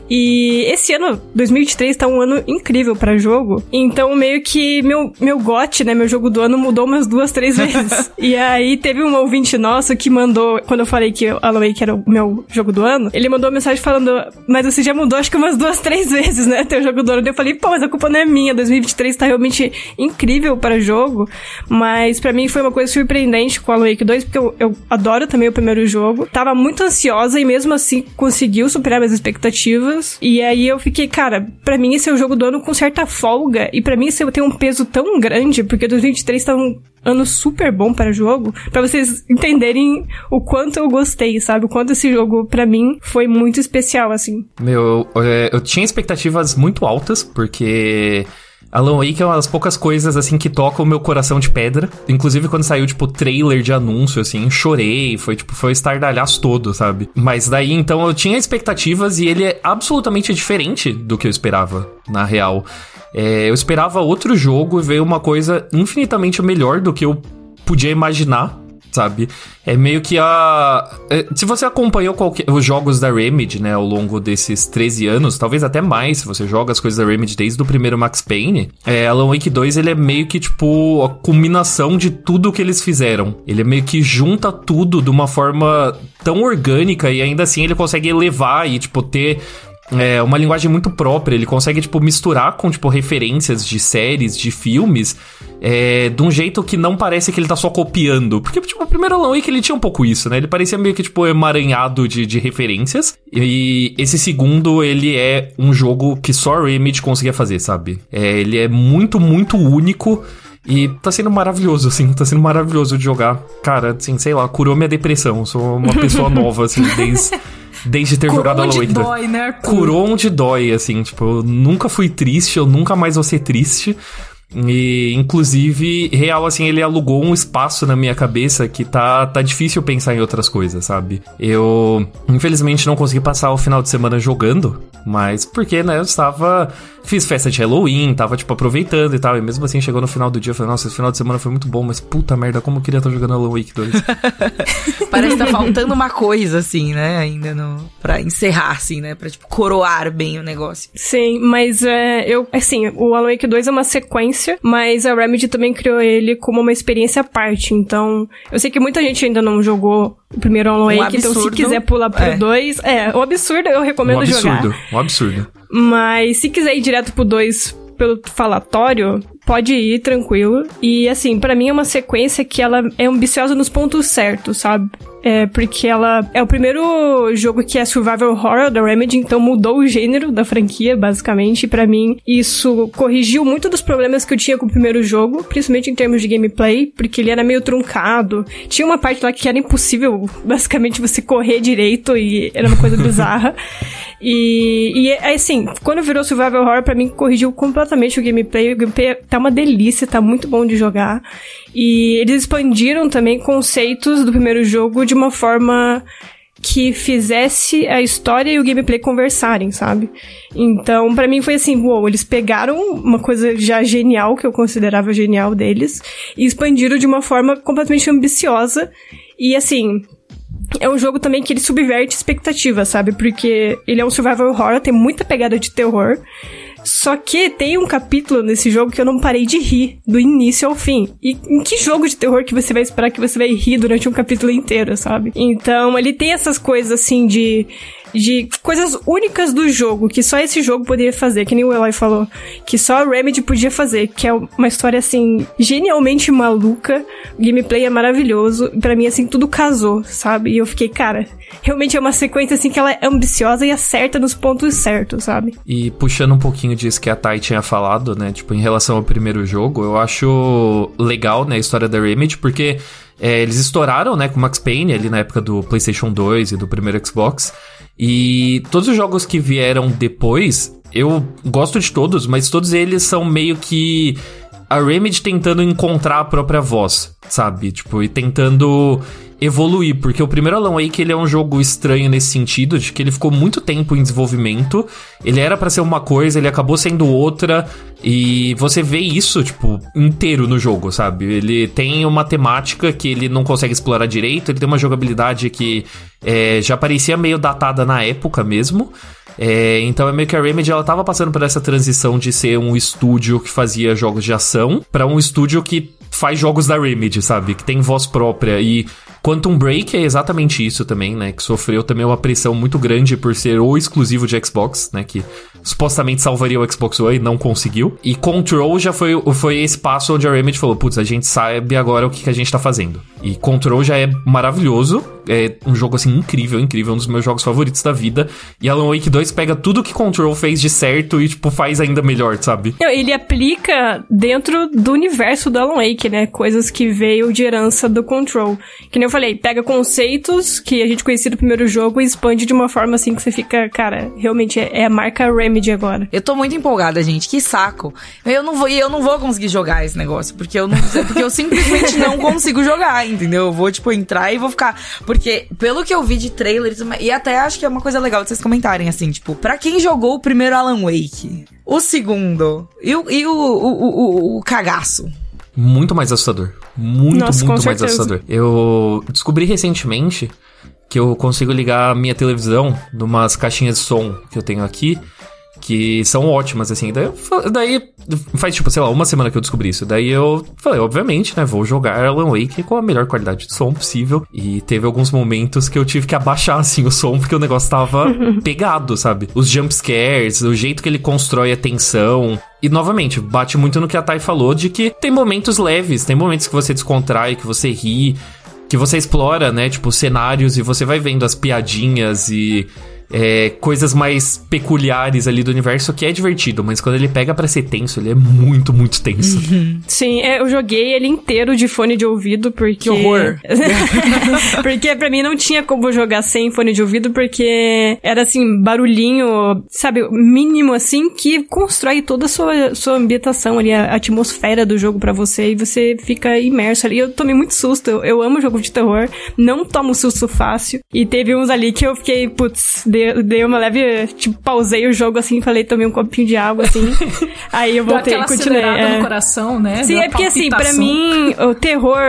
E esse ano, 2023, tá um ano incrível para jogo, então meio que meu, meu gote, né, meu jogo do ano mudou umas duas, três vezes. e aí teve um ouvinte ouvinte nosso que mandou, quando eu falei que Alan Wake era o meu jogo do ano, ele mandou uma mensagem falando, mas você já mudou acho que umas duas, três vezes, né, teu jogo do ano. Eu falei, pô, mas a culpa não é minha, 2023 tá realmente incrível para jogo, mas para mim foi uma coisa surpreendente com Alan Wake 2, porque eu, eu adoro também o primeiro jogo. Tava muito ansiosa e mesmo assim conseguiu superar minhas expectativas. E aí eu fiquei, cara, para mim esse é o jogo do ano com certa folga, e para mim esse tem um peso tão grande, porque 2023 tá um ano super bom para jogo, para vocês entenderem o quanto eu gostei, sabe? O quanto esse jogo para mim foi muito especial assim. Meu, eu, é, eu tinha expectativas muito altas porque Alan Wake é uma das poucas coisas, assim, que tocam o meu coração de pedra. Inclusive, quando saiu, tipo, trailer de anúncio, assim, chorei. Foi, tipo, foi estardalhaço todo, sabe? Mas daí, então, eu tinha expectativas e ele é absolutamente diferente do que eu esperava, na real. É, eu esperava outro jogo e veio uma coisa infinitamente melhor do que eu podia imaginar sabe? É meio que a. É, se você acompanhou qualquer... os jogos da Remedy, né, ao longo desses 13 anos, talvez até mais, se você joga as coisas da Remedy desde o primeiro Max Payne, é, Alan Wake 2 ele é meio que tipo a culminação de tudo que eles fizeram. Ele é meio que junta tudo de uma forma tão orgânica e ainda assim ele consegue elevar e, tipo, ter é uma linguagem muito própria. Ele consegue, tipo, misturar com, tipo, referências de séries, de filmes, é, de um jeito que não parece que ele tá só copiando. Porque, tipo, o primeiro Alan Wake, ele tinha um pouco isso, né? Ele parecia meio que, tipo, emaranhado de, de referências. E esse segundo, ele é um jogo que só a Remedy conseguia fazer, sabe? É, ele é muito, muito único. E tá sendo maravilhoso, assim, tá sendo maravilhoso de jogar. Cara, assim, sei lá, curou minha depressão. Sou uma pessoa nova, assim, desde desde ter Curou jogado onde Alan Wake 2. dói, né, Arthur? Curou onde dói, assim, tipo, eu nunca fui triste, eu nunca mais vou ser triste. E, inclusive, real, assim, ele alugou um espaço na minha cabeça que tá, tá difícil pensar em outras coisas, sabe? Eu, infelizmente, não consegui passar o final de semana jogando, mas porque, né, eu estava. Fiz festa de Halloween, tava, tipo, aproveitando e tal. E mesmo assim, chegou no final do dia, eu falei, nossa, esse final de semana foi muito bom, mas puta merda, como eu queria estar jogando Alan Wake 2. Parece que tá faltando uma coisa, assim, né? Ainda no. Pra encerrar, assim, né? Pra, tipo, coroar bem o negócio. Sim, mas é, eu, assim, o Alan Wake 2 é uma sequência, mas a Remedy também criou ele como uma experiência à parte. Então, eu sei que muita gente ainda não jogou o primeiro Alan Um Wake, então se absurdo. quiser pular pro É. 2, é, o absurdo eu Um recomendo jogar. absurdo, um absurdo. Mas se quiser ir direto pro 2 pelo falatório, pode ir tranquilo. E assim, pra mim é uma sequência que ela é ambiciosa nos pontos certos, sabe? É porque ela é o primeiro jogo que é survival horror da Remedy, então mudou o gênero da franquia, basicamente. E pra mim, isso corrigiu muito dos problemas que eu tinha com o primeiro jogo, principalmente em termos de gameplay, porque ele era meio truncado. Tinha uma parte lá que era impossível, basicamente, você correr direito e era uma coisa bizarra. E, e é assim, quando virou survival horror, pra mim corrigiu completamente o gameplay. O gameplay tá uma delícia, tá muito bom de jogar. E eles expandiram também conceitos do primeiro jogo de uma forma que fizesse a história e o gameplay conversarem, sabe? Então, pra mim foi assim, uou, eles pegaram uma coisa já genial, que eu considerava genial deles, e expandiram de uma forma completamente ambiciosa. E assim, é um jogo também que ele subverte expectativas, sabe? Porque ele é um survival horror, tem muita pegada de terror. Só que tem um capítulo nesse jogo que eu não parei de rir do início ao fim. E em que jogo de terror que você vai esperar que você vai rir durante um capítulo inteiro, sabe? Então, ele tem essas coisas assim de de coisas únicas do jogo que só esse jogo poderia fazer, que nem o Eloy falou, que só a Remedy podia fazer, que é uma história assim genialmente maluca, o gameplay é maravilhoso, e pra mim assim tudo casou, sabe? E eu fiquei, cara, realmente é uma sequência assim que ela é ambiciosa e acerta nos pontos certos, sabe? E puxando um pouquinho disso que a Thay tinha falado, né? Tipo, em relação ao primeiro jogo, eu acho legal, né, a história da Remedy, porque é, eles estouraram, né, com Max Payne ali na época do PlayStation 2 e do primeiro Xbox. E todos os jogos que vieram depois, eu gosto de todos, mas todos eles são meio que a Remedy tentando encontrar a própria voz, sabe? Tipo, e tentando evoluir, porque o primeiro Alan Wake ele é um jogo estranho nesse sentido, de que ele ficou muito tempo em desenvolvimento, ele era pra ser uma coisa, ele acabou sendo outra, e você vê isso, tipo, inteiro no jogo, sabe? Ele tem uma temática que ele não consegue explorar direito, ele tem uma jogabilidade que é, já parecia meio datada na época mesmo, é, então é meio que a Remedy ela tava passando por essa transição de ser um estúdio que fazia jogos de ação pra um estúdio que faz jogos da Remedy, sabe? Que tem voz própria e Quantum Break é exatamente isso também, né? Que sofreu também uma pressão muito grande por ser o exclusivo de Xbox, né? Que supostamente salvaria o Xbox One e não conseguiu. E Control já foi, foi esse passo onde a Remedy falou: putz, a gente sabe agora o que, que a gente tá fazendo. E Control já é maravilhoso. é um jogo, assim, incrível, incrível. Um dos meus jogos favoritos da vida. E Alan Wake 2 pega tudo que Control fez de certo e, tipo, faz ainda melhor, sabe? Ele aplica dentro do universo do Alan Wake, né? Coisas que veio de herança do Control. Que nem eu falei, pega conceitos que a gente conhecia do primeiro jogo e expande de uma forma assim que você fica, cara, realmente é, é a marca Remedy agora. Eu tô muito empolgada, gente. Que saco. Eu não vou, e eu não vou conseguir jogar esse negócio, porque eu não, porque eu simplesmente não consigo jogar, entendeu? Eu vou tipo entrar e vou ficar, porque pelo que eu vi de trailers e até acho que é uma coisa legal de vocês comentarem assim, tipo, para quem jogou o primeiro Alan Wake, o segundo e o, e o, o, o, o cagaço. Muito mais assustador. Muito, Nossa, muito mais assustador. Eu descobri recentemente que eu consigo ligar a minha televisão numas caixinhas de som que eu tenho aqui, que são ótimas, assim. Daí, daí faz, tipo, sei lá, uma semana que eu descobri isso. Daí eu falei, obviamente, né, vou jogar Alan Wake com a melhor qualidade de som possível. E teve alguns momentos que eu tive que abaixar, assim, o som, porque o negócio tava pegado, sabe? Os jump scares, o jeito que ele constrói a tensão. E novamente, bate muito no que a Thay falou de que tem momentos leves, tem momentos que você descontrai, que você ri, que você explora, né, tipo, cenários e você vai vendo as piadinhas e é, coisas mais peculiares ali do universo que é divertido, mas quando ele pega pra ser tenso, ele é muito, muito tenso. Sim, é, eu joguei ele inteiro de fone de ouvido porque. Que horror. porque pra mim não tinha como jogar sem fone de ouvido, porque era assim, barulhinho, sabe, mínimo assim, que constrói toda a sua, sua ambientação ali, a atmosfera do jogo pra você, e você fica imerso ali. Eu tomei muito susto, eu, eu amo jogo de terror, não tomo susto fácil. E teve uns ali que eu fiquei, putz, dei, dei uma leve, tipo, pausei o jogo assim, falei, tomei um copinho de água assim. aí eu voltei e continuei. é. no coração, né? Sim, Deu é porque assim, pra mim, o terror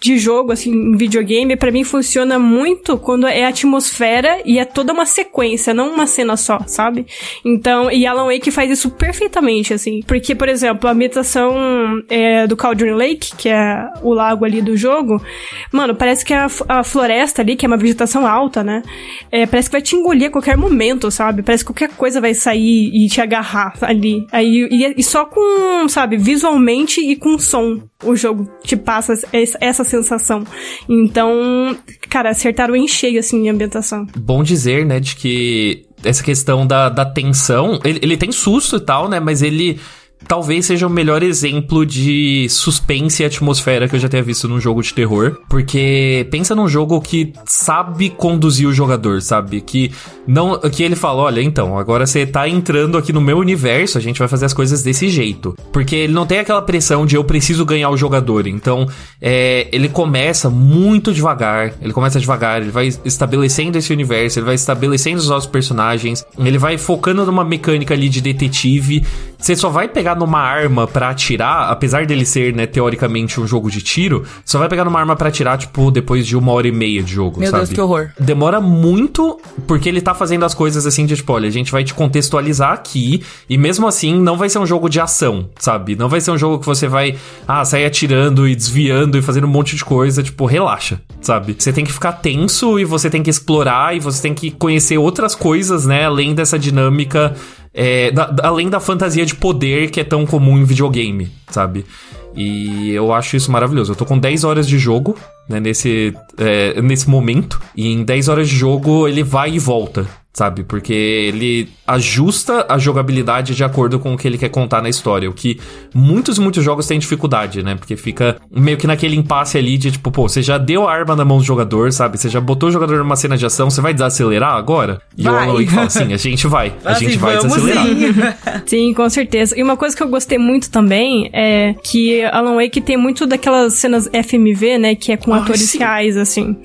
de jogo, assim, em videogame, pra mim funciona muito quando é atmosfera e é toda uma sequência, não uma cena só, sabe? Então, e Alan Wake faz isso perfeitamente, assim. Porque, por exemplo, a ambientação é, do Cauldron Lake, que é o lago ali do jogo, mano, parece que a, f- a floresta ali, que é uma vegetação alta, né? É, parece que vai te engolir a qualquer momento, sabe? Parece que qualquer coisa vai sair e te agarrar ali. Aí, e, e só com, sabe, visualmente e com som o jogo te passa es- essa sensação. Então, cara, acertaram em cheio, assim, a ambientação. Bom dizer, né, de que essa questão da, da tensão, ele, ele tem susto e tal, né, mas ele talvez seja o melhor exemplo de suspense e atmosfera que eu já tenha visto num jogo de terror. Porque pensa num jogo que sabe conduzir o jogador, sabe? Que não. Que ele fala: olha, então, agora você tá entrando aqui no meu universo, a gente vai fazer as coisas desse jeito. Porque ele não tem aquela pressão de eu preciso ganhar o jogador. Então, é, ele começa muito devagar. Ele começa devagar, ele vai estabelecendo esse universo, ele vai estabelecendo os nossos personagens, ele vai focando numa mecânica ali de detetive. Você só vai pegar numa arma pra atirar, apesar dele ser, né, teoricamente um jogo de tiro, só vai pegar numa arma pra atirar, tipo, depois de uma hora e meia de jogo, Meu sabe? Deus, que horror. Demora muito, porque ele tá fazendo as coisas assim de tipo, olha, a gente vai te contextualizar aqui, e mesmo assim não vai ser um jogo de ação, sabe? Não vai ser um jogo que você vai, ah, sair atirando e desviando e fazendo um monte de coisa, tipo, relaxa, sabe? Você tem que ficar tenso e você tem que explorar e você tem que conhecer outras coisas, né, além dessa dinâmica, é, da- além da fantasia de poder que é tão comum em videogame, sabe? E eu acho isso maravilhoso. Eu tô com 10 horas de jogo, né, nesse, é, nesse momento. E em 10 horas de jogo ele vai e volta, sabe? Porque ele ajusta a jogabilidade de acordo com o que ele quer contar na história. O que muitos, muitos jogos têm dificuldade, né? Porque fica meio que naquele impasse ali de tipo, pô, você já deu a arma na mão do jogador, sabe? Você já botou o jogador numa cena de ação, você vai desacelerar agora? E Vai. o Alan Wake fala assim, a gente vai. A gente vai desacelerar. sim. Sim, com certeza. E uma coisa que eu gostei muito também é que Alan Wake tem muito daquelas cenas FMV, né? Que é com Ai, atores sim. reais, assim.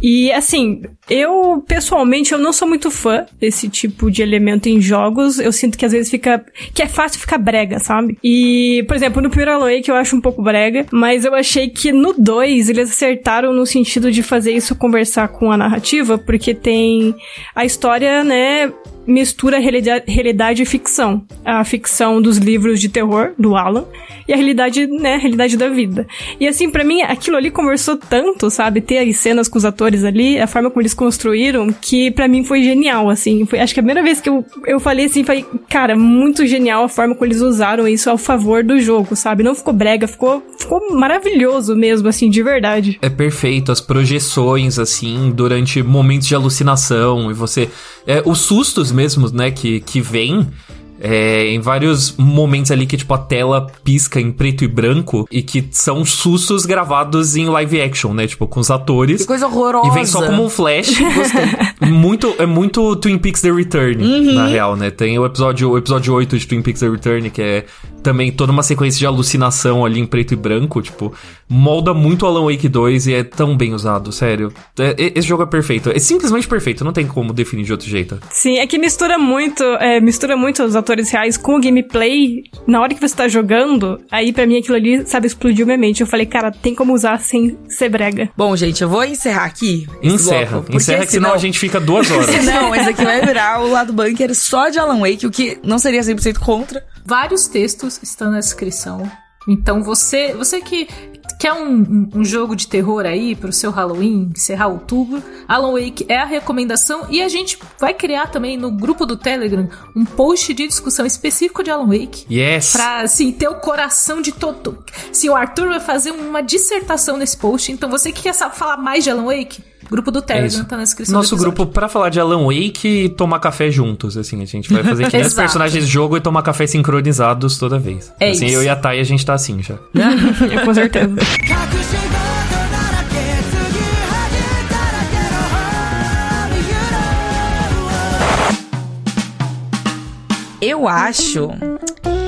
E, assim, eu, pessoalmente, eu não sou muito fã desse tipo de elemento em jogos. Eu sinto que às vezes fica... Que é fácil ficar brega, sabe? E, por exemplo, no primeiro Alan Wake eu acho um pouco brega, mas eu achei que no 2 eles acertaram no sentido de fazer isso conversar com a narrativa, porque tem a história, né mistura realidade, e ficção. A ficção dos livros de terror, do Alan, e a realidade, né, a realidade da vida. E assim, para mim, aquilo ali conversou tanto, sabe? Ter as cenas com os atores ali, a forma como eles construíram, que para mim foi genial, assim. Foi, acho que a primeira vez que eu, eu falei assim, falei, cara, muito genial a forma como eles usaram isso ao favor do jogo, sabe? Não ficou brega, ficou, ficou maravilhoso mesmo, assim, de verdade. É perfeito, as projeções, assim, durante momentos de alucinação, e você. É, os sustos mesmo, né, que, que vem é, em vários momentos ali que, tipo, a tela pisca em preto e branco e que são sustos gravados em live action, né? Tipo, com os atores. Que coisa horrorosa. E vem só como um flash. muito, é muito Twin Peaks The Return, uhum. na real, né? Tem o episódio, o episódio 8 de Twin Peaks The Return, que é também toda uma sequência de alucinação ali em preto e branco, tipo, molda muito Alan Wake 2 e é tão bem usado, sério. É, esse jogo é perfeito. É simplesmente perfeito, não tem como definir de outro jeito. Sim, é que mistura muito, é, mistura muito os atores reais com o gameplay. Na hora que você tá jogando, aí para mim aquilo ali, sabe, explodiu minha mente. Eu falei, cara, tem como usar sem ser brega. Bom, gente, eu vou encerrar aqui. Encerra. Bloco, Encerra que senão, senão a gente fica duas horas. senão, esse aqui vai virar o lado bunker só de Alan Wake, o que não seria 100% contra. Vários textos estão na descrição. Então você, você que quer um, um, jogo de terror aí pro seu Halloween, encerrar outubro, Alan Wake é a recomendação e a gente vai criar também no grupo do Telegram um post de discussão específico de Alan Wake. Yes. Pra, assim, ter o coração de todo. Se o Arthur vai fazer uma dissertação nesse post, então você que quer saber falar mais de Alan Wake, Grupo do Telegram, é tá na descrição Nosso grupo pra falar de Alan Wake e tomar café juntos, assim. A gente vai fazer 500 personagens de jogo e tomar café sincronizados toda vez. É assim, isso. eu e a Thay, a gente tá assim já. Com certeza. Eu acho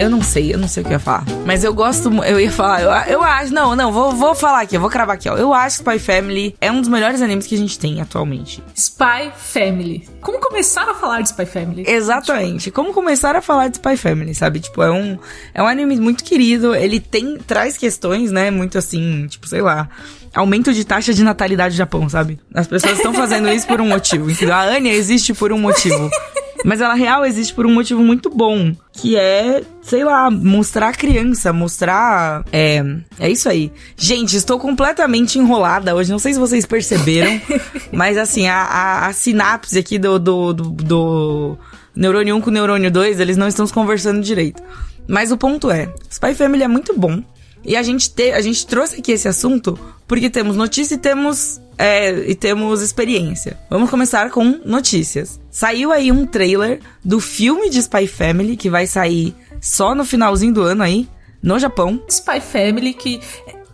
eu não sei, eu não sei o que eu ia falar. Mas eu gosto, eu ia falar, eu, eu acho, não, não, vou, vou falar aqui, eu vou cravar aqui, ó. Eu acho que Spy Family é um dos melhores animes que a gente tem atualmente. Spy Family. Como começar a falar de Spy Family? Exatamente. Como começar a falar de Spy Family, sabe? Tipo, é um, é um anime muito querido, ele tem, traz questões, né, muito assim, tipo, sei lá, aumento de taxa de natalidade do Japão, sabe? As pessoas estão fazendo isso por um motivo, entendeu? A Anya existe por um motivo. Mas ela real existe por um motivo muito bom, que é, sei lá, mostrar a criança, mostrar. É, é isso aí. Gente, estou completamente enrolada hoje, não sei se vocês perceberam, mas assim, a, a, a sinapse aqui do, do, do, do neurônio 1 com o neurônio 2, eles não estão conversando direito. Mas o ponto é, Spy Family é muito bom. E a gente, te, a gente trouxe aqui esse assunto porque temos notícia e temos, é, e temos experiência. Vamos começar com notícias. Saiu aí um trailer do filme de Spy Family que vai sair só no finalzinho do ano aí, no Japão. Spy Family que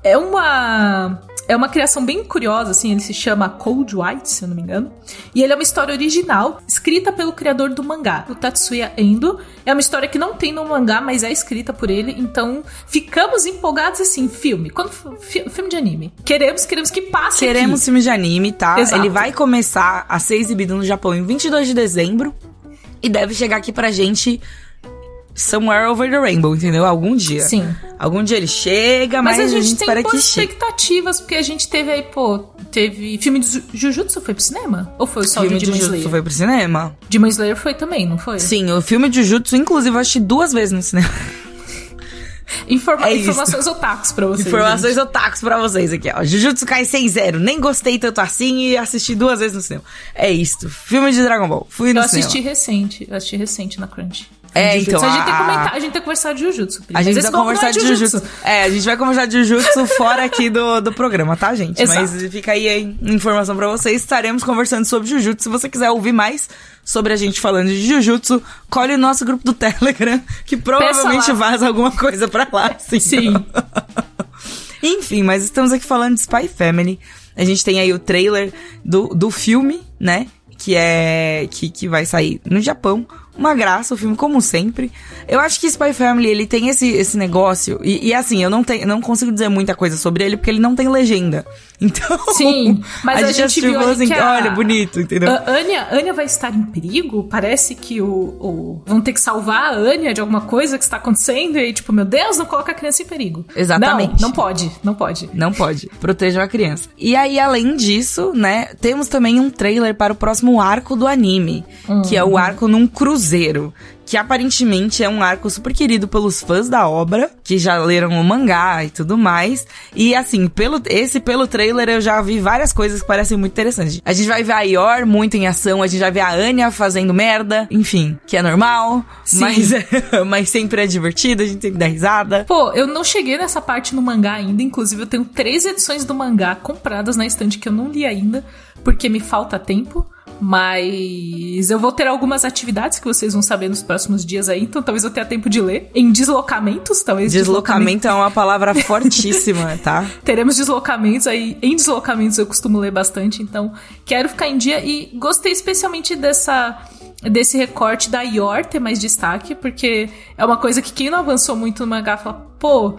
é uma é uma criação bem curiosa, assim, ele se chama Cold White, se eu não me engano. E ele é uma história original, escrita pelo criador do mangá, o Tatsuya Endo. É uma história que não tem no mangá, mas é escrita por ele, então ficamos empolgados, assim, filme. Quando fi, filme de anime. Queremos, queremos que passe Queremos aqui. filme de anime, tá? Exato. Ele vai começar a ser exibido no Japão em 22 de dezembro e deve chegar aqui pra gente Somewhere Over the Rainbow, entendeu? Algum dia. Sim. Algum dia ele chega, mas, mas a, gente a gente, tem boas expectativas, porque a gente teve aí, pô, teve filme de Jujutsu foi pro cinema? Ou foi só filme o de Demon Jujutsu foi pro cinema? Demon Slayer foi também, não foi? Sim, o filme de Jujutsu, inclusive, eu assisti duas vezes no cinema. Informa é informações otakus pra vocês. Informações gente. otakus pra vocês aqui, ó. Jujutsu Kaisen Zero. Nem gostei tanto assim e assisti duas vezes no cinema. É isto. Filme de Dragon Ball. Fui no eu cinema. assisti recente. Eu assisti recente na Crunch. É, então. A gente, tem que comentar, a gente tem que conversar de Jujutsu. A gente vai conversar de Jujutsu. É, a gente vai conversar de Jujutsu fora aqui do, do programa, tá, gente? Exato. Mas fica aí a informação pra vocês. Estaremos conversando sobre Jujutsu. Se você quiser ouvir mais sobre a gente falando de Jujutsu, colhe o nosso grupo do Telegram, que provavelmente vaza alguma coisa pra lá. Assim. Sim. Enfim, mas estamos aqui falando de Spy Family. A gente tem aí o trailer do, do filme, né? Que é. Que, que vai sair no Japão uma graça o filme, como sempre. Eu acho que Spy Family, ele tem esse, esse negócio. E, e assim, eu não, tenho, não consigo dizer muita coisa sobre ele, porque ele não tem legenda. Então. Sim, mas a, a gente, viu assim, que a- olha, bonito, entendeu? A Anya, Anya vai estar em perigo? Parece que o, o- vão ter que salvar a Anya de alguma coisa que está acontecendo e aí, tipo, meu Deus, não coloca a criança em perigo. Exatamente. Não, não pode, não pode. Não pode. Protejam a criança. E aí, além disso, né, temos também um trailer para o próximo arco do anime, que é o arco num cruzeiro. Que aparentemente é um arco super querido pelos fãs da obra, que já leram o mangá e tudo mais. E assim, pelo esse pelo trailer eu já vi várias coisas que parecem muito interessantes. A gente vai ver a Yor muito em ação, a gente vai ver a Anya fazendo merda, enfim, que é normal, Sim. mas, mas sempre é divertido, a gente tem que dar risada. Pô, eu não cheguei nessa parte no mangá ainda, inclusive eu tenho três edições do mangá compradas na estante que eu não li ainda, porque me falta tempo. Mas eu vou ter algumas atividades que vocês vão saber nos próximos dias aí, então talvez eu tenha tempo de ler. Em deslocamentos, talvez. Deslocamento é uma palavra fortíssima, tá? Teremos deslocamentos aí. Em deslocamentos eu costumo ler bastante, então quero ficar em dia e gostei especialmente dessa desse recorte da Yor ter mais destaque, porque é uma coisa que quem não avançou muito no mangá fala, pô,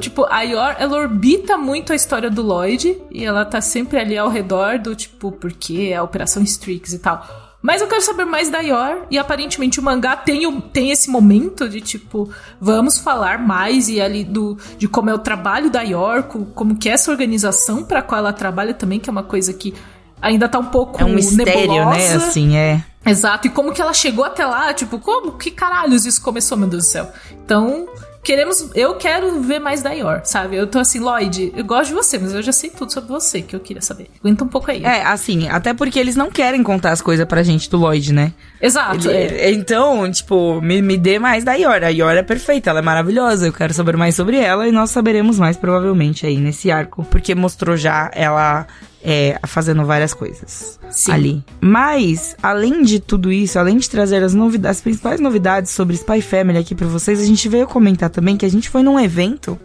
tipo, a Yor, ela orbita muito a história do Lloyd e ela tá sempre ali ao redor do tipo, porque a Operação Strix e tal. Mas eu quero saber mais da Yor, e aparentemente o mangá tem, o- tem esse momento de tipo, vamos falar mais e ali do de como é o trabalho da Yor, co- como que é essa organização para qual ela trabalha também, que é uma coisa que ainda tá um pouco É um mistério, nebulosa. né? Assim, é. Exato, e como que ela chegou até lá, tipo, como, que caralhos isso começou, meu Deus do céu. Então, queremos, eu quero ver mais da Yor, sabe? Eu tô assim, Lloyd, eu gosto de você, mas eu já sei tudo sobre você que eu queria saber. Aguenta um pouco aí. É, assim, até porque eles não querem contar as coisas pra gente do Lloyd, né? Exato, Ele- é. Então, tipo, me, me dê mais da Yor. A Yor é perfeita, ela é maravilhosa. Eu quero saber mais sobre ela e nós saberemos mais provavelmente aí nesse arco. Porque mostrou já ela é, fazendo várias coisas Sim. ali. Mas, além de tudo isso, além de trazer as novidades, as principais novidades sobre Spy Family aqui pra vocês, a gente veio comentar também que a gente foi num evento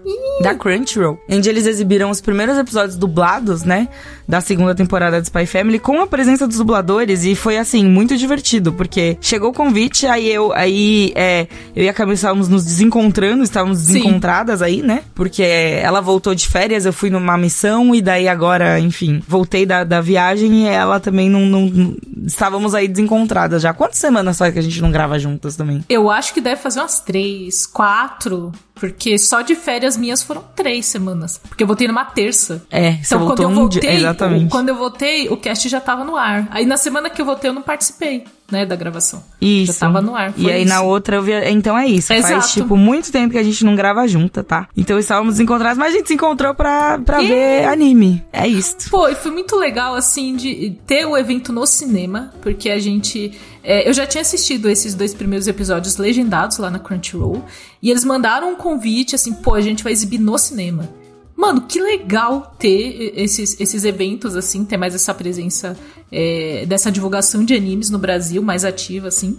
da Crunchyroll, onde eles exibiram os primeiros episódios dublados, né, da segunda temporada de Spy Family com a presença dos dubladores e foi assim muito divertido, porque chegou o convite, aí eu aí é, eu e a Camila estávamos nos desencontrando, estávamos Sim. desencontradas aí, né? Porque ela voltou de férias, eu fui numa missão e daí agora, enfim, voltei da, da viagem e ela também não, não, não- estávamos aí desencontradas já. Quantas semanas faz que a gente não grava juntas também? Eu acho que deve fazer umas três, quatro, porque só de férias minhas foram três semanas. Porque eu voltei numa terça. É, você Então, voltou quando eu um voltei, dia, exatamente. quando eu voltei, o cast já tava no ar. Aí na semana que eu voltei, eu não participei, né, da gravação. Isso. Já tava no ar. E aí isso. na outra eu vi. Então é isso. Faz, Exato. tipo, muito tempo que a gente não grava junta, tá? Então estávamos desencontrados, mas a gente se encontrou pra, pra E- ver anime. É isso. Pô, e foi muito legal, assim, de ter o evento no cinema, porque a gente. é, eu já tinha assistido esses dois primeiros episódios legendados lá na Crunchyroll, e eles mandaram um convite, assim, pô, a gente vai exibir no cinema. Mano, que legal ter esses, esses eventos, assim, ter mais essa presença é, dessa divulgação de animes no Brasil, mais ativa, assim.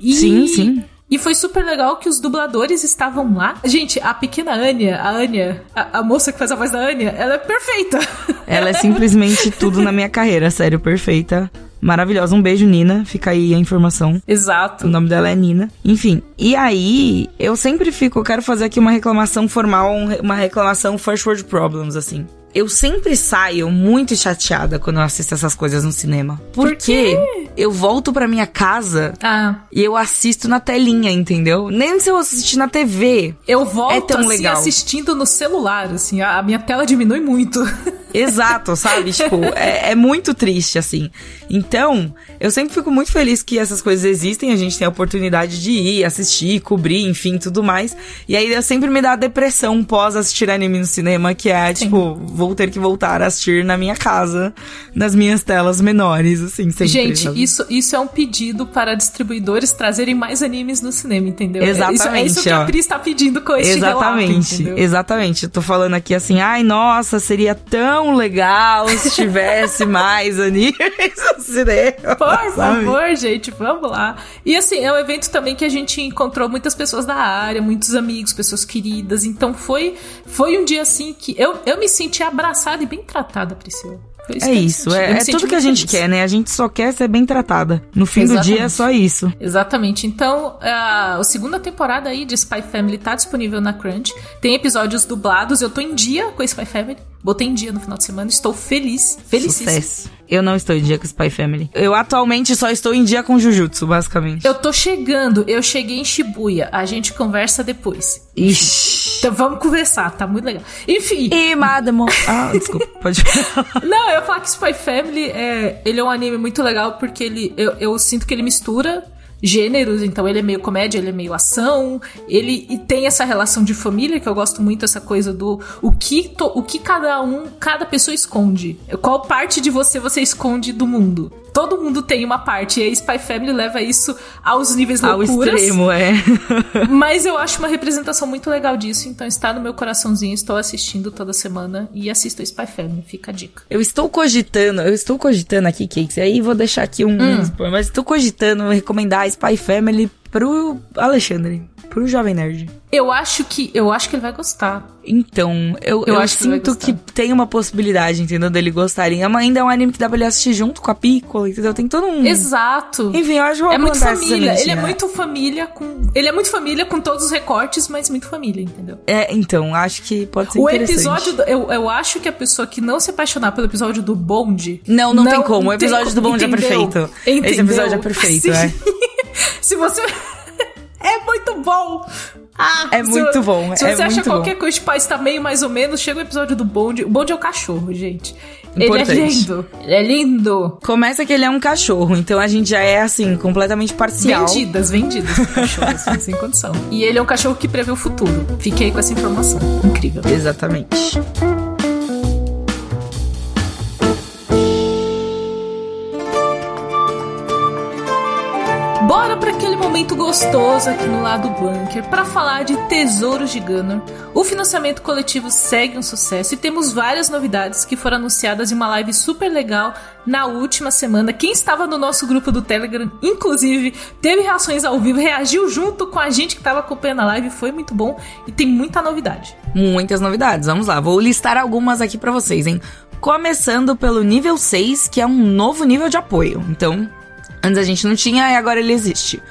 E- Sim, sim. E foi super legal que os dubladores estavam lá. Gente, a pequena Anya, a Anya, a, a moça que faz a voz da Anya, ela é perfeita. Ela é simplesmente tudo na minha carreira, sério, perfeita. Maravilhosa. Um beijo, Nina. Fica aí a informação. Exato. O nome dela é Nina. Enfim, e aí, eu sempre fico, eu quero fazer aqui uma reclamação formal, um uma reclamação first world problems, assim. Eu sempre saio muito chateada quando eu assisto essas coisas no cinema. Por Porque eu volto pra minha casa Ah, e eu assisto na telinha, entendeu? Nem se eu assistir na TV. eu volto É tão assim legal. assistindo no celular, assim, a minha tela diminui muito. Exato, sabe? tipo, é, é muito triste, assim. Então, eu sempre fico muito feliz que essas coisas existem, a gente tem a oportunidade de ir, assistir, cobrir, enfim, tudo mais. E aí eu sempre me dá a depressão pós assistir anime no cinema, que é, Sim. tipo, vou ter que voltar a assistir na minha casa, nas minhas telas menores, assim, sempre. Gente, sabe? isso, isso é um pedido para distribuidores trazerem mais animes no cinema, entendeu? Exatamente, Isso, é isso que a Pri está pedindo com este Exatamente, relato, exatamente. Eu tô falando aqui assim, ai, nossa, seria tão legal se tivesse mais animes no cinema. Por sabe? favor, gente, vamos lá. E assim, é um evento também que a gente encontrou muitas pessoas da área, muitos amigos, pessoas queridas. Então foi foi um dia assim que eu, eu me senti abraçada e bem tratada, Priscila. É isso, é, é senti tudo que a gente feliz. quer, né? A gente só quer ser bem tratada. No fim do dia é Exatamente. só isso. Exatamente. Então, a, a segunda temporada aí de Spy Family tá disponível na Crunch. Tem episódios dublados. Eu tô em dia com a Spy Family. Botei em dia no final de semana. Estou feliz. Felicíssima. Sucesso. Eu não estou em dia com Spy Family. Eu atualmente só estou em dia com Jujutsu, basicamente. Eu tô chegando. Eu cheguei em Shibuya. A gente conversa depois. Ixi. Então vamos conversar. Tá muito legal. Enfim. E Madamo. Ah, desculpa, pode Não, eu ia falar que Spy Family é, ele é um anime muito legal porque ele, eu, eu sinto que ele mistura gêneros, então ele é meio comédia, ele é meio ação, ele e tem essa relação de família que eu gosto muito essa coisa do o que to- o que cada um, cada pessoa esconde. Qual parte de você você esconde do mundo? Todo mundo tem uma parte, e a Spy Family leva isso aos níveis Ao loucuras. extremo, é. Mas eu acho uma representação muito legal disso, então está no meu coraçãozinho, estou assistindo toda semana e assisto a Spy Family, fica a dica. Eu estou cogitando, eu estou cogitando aqui, Cakes, aí vou deixar aqui um, um spoiler, mas estou cogitando recomendar a Spy Family pro Alexandre, pro Jovem Nerd. Eu acho que eu acho que ele vai gostar. Então, eu, Eu eu, que sinto que, gostar. tem uma possibilidade, entendeu? Dele gostarem. É Ainda é um anime que dá pra ele assistir junto com a Piccolo, entendeu? Tem todo um... Exato. Enfim, eu acho que É muito família. Ele é muito família com. Ele é muito família com todos os recortes, mas muito família, entendeu? É, então, acho que pode ser O interessante. episódio. do- eu, eu acho que a pessoa que não se apaixonar pelo episódio do Bonde. Não, não, tem como. O episódio do Bonde é entendeu? perfeito. Esse Entendeu? episódio é perfeito, é. Se você. é muito bom! Ah, É se- muito bom, Se é você acha muito qualquer bom. coisa de paz tá meio mais ou menos, chega o episódio do Bonde. O Bonde é o cachorro, gente. Ele é Importante. lindo. Ele é lindo. Começa que ele é um cachorro, então a gente já é, assim, completamente parcial. Vendidas, vendidas pro cachorro, assim, sem condição. E ele é um cachorro que prevê o futuro. Fiquei com essa informação. Incrível. Exatamente. Momento gostoso aqui no lado bunker para falar de Tesouros de. O financiamento coletivo segue um sucesso e temos várias novidades que foram anunciadas em uma live super legal na última semana. Quem estava no nosso grupo do Telegram, inclusive, teve reações ao vivo, reagiu junto com a gente que estava acompanhando a live, foi muito bom e tem muita novidade. Muitas novidades. Vamos lá, vou listar algumas aqui pra vocês, hein? Começando pelo nível 6, que é um novo nível de apoio. Então, antes a gente não tinha e agora ele existe.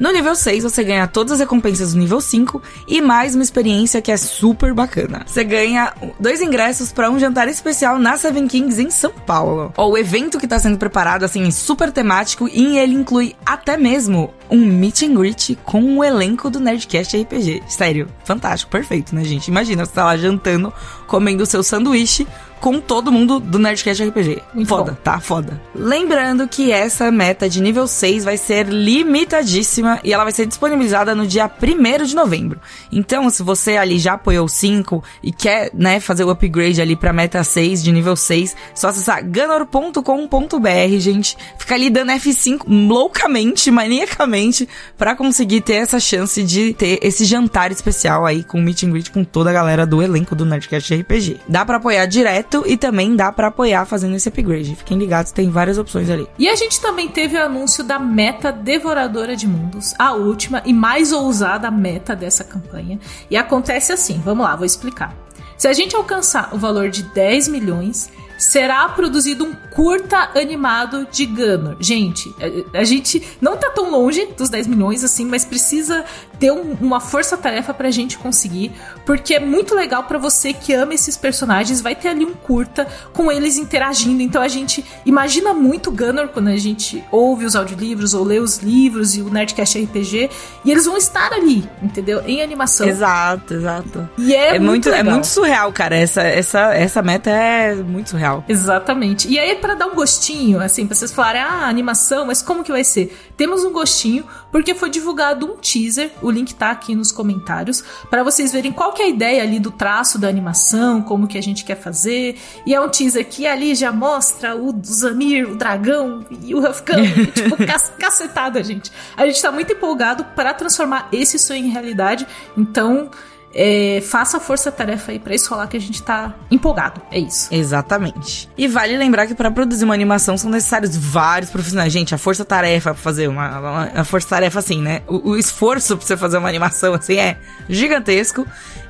No nível 6, você ganha todas as recompensas do nível 5 e mais uma experiência que é super bacana. Você ganha dois ingressos para um jantar especial na Seven Kings em São Paulo. O evento que tá sendo preparado, assim, é super temático e ele inclui até mesmo um meet and greet com o elenco do Nerdcast RPG. Sério, fantástico, perfeito, né, gente? Imagina, você tá lá jantando, comendo o seu sanduíche com todo mundo do Nerdcast RPG. Muito foda, bom. tá? Foda. Lembrando que essa meta de nível 6 vai ser limitadíssima e ela vai ser disponibilizada no dia 1 de novembro. Então, se você ali já apoiou 5 e quer, né, fazer o upgrade ali pra meta 6 de nível 6, só acessar ganor.com.br, gente. Fica ali dando F5 loucamente, maniacamente, pra conseguir ter essa chance de ter esse jantar especial aí com o meet and greet com toda a galera do elenco do Nerdcast RPG. Dá pra apoiar direto e também dá pra apoiar fazendo esse upgrade. Fiquem ligados, tem várias opções ali. E a gente também teve o anúncio da meta Devoradora de Mundos, a última e mais ousada meta dessa campanha. E acontece assim, vamos lá, vou explicar. Se a gente alcançar o valor de 10 milhões, será produzido um curta animado de Gunner. Gente, a, a gente não tá tão longe dos 10 milhões assim, mas precisa ter um- uma força-tarefa pra gente conseguir, porque é muito legal pra você que ama esses personagens, vai ter ali um curta com eles interagindo. Então a gente imagina muito Gunner quando a gente ouve os audiolivros ou lê os livros e o Nerdcast RPG, e eles vão estar ali, entendeu? Em animação. Exato, exato. E é, É, muito, é legal. muito surreal, cara. Essa, essa, essa meta é muito surreal. Exatamente. E aí, pra dar um gostinho, assim, pra vocês falarem, ah, animação, mas como que vai ser? Temos um gostinho, porque foi divulgado um teaser, o link tá aqui nos comentários, pra vocês verem qual que é a ideia ali do traço da animação, como que a gente quer fazer. E é um teaser que ali já mostra o Zamir, o dragão e o Rafkan, tipo, cac- cacetada, gente. A gente tá muito empolgado pra transformar esse sonho em realidade, então. É, faça força-tarefa aí pra rolar que a gente tá empolgado. É isso. Exatamente. E vale lembrar que para produzir uma animação são necessários vários profissionais. Gente, a força-tarefa pra fazer uma, uma- a força-tarefa assim, né? O, o esforço pra você fazer uma animação assim é gigantesco.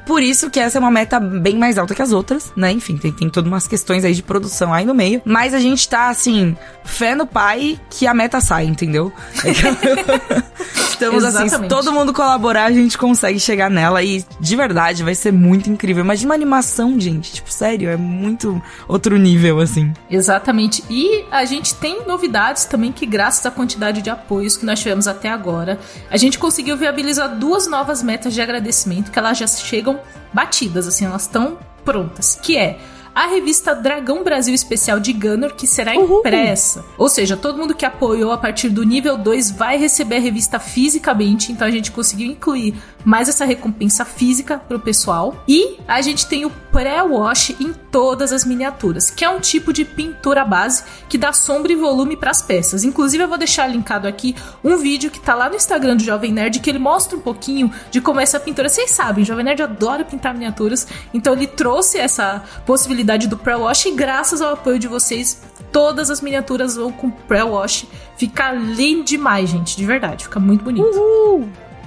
Por isso que essa é uma meta bem mais alta que as outras, né? Enfim, tem, tem todas umas questões aí de produção aí no meio. Mas a gente tá, assim, fé no pai que a meta sai, entendeu? Estamos assim, se Exatamente. todo mundo colaborar, a gente consegue chegar nela e de verdade vai ser muito incrível. Imagina uma animação, gente. Tipo, sério, é muito outro nível, assim. Exatamente. E a gente tem novidades também que, graças à quantidade de apoios que nós tivemos até agora, a gente conseguiu viabilizar duas novas metas de agradecimento que elas já chegam batidas, assim, elas estão prontas. Que é a revista Dragão Brasil Especial de Gunner, que será impressa. Ou seja, todo mundo que apoiou a partir do nível 2 vai receber a revista fisicamente, então a gente conseguiu incluir mais essa recompensa física pro pessoal. E a gente tem o pré-wash em todas as miniaturas, que é um tipo de pintura base que dá sombra e volume pras peças. Inclusive, eu vou deixar linkado aqui um vídeo que tá lá no Instagram do Jovem Nerd, que ele mostra um pouquinho de como é essa pintura. Vocês sabem, o Jovem Nerd adora pintar miniaturas, então ele trouxe essa possibilidade do pré-wash e graças ao apoio de vocês, todas as miniaturas vão com pré-wash. Fica lindo demais, gente, de verdade, fica muito bonito.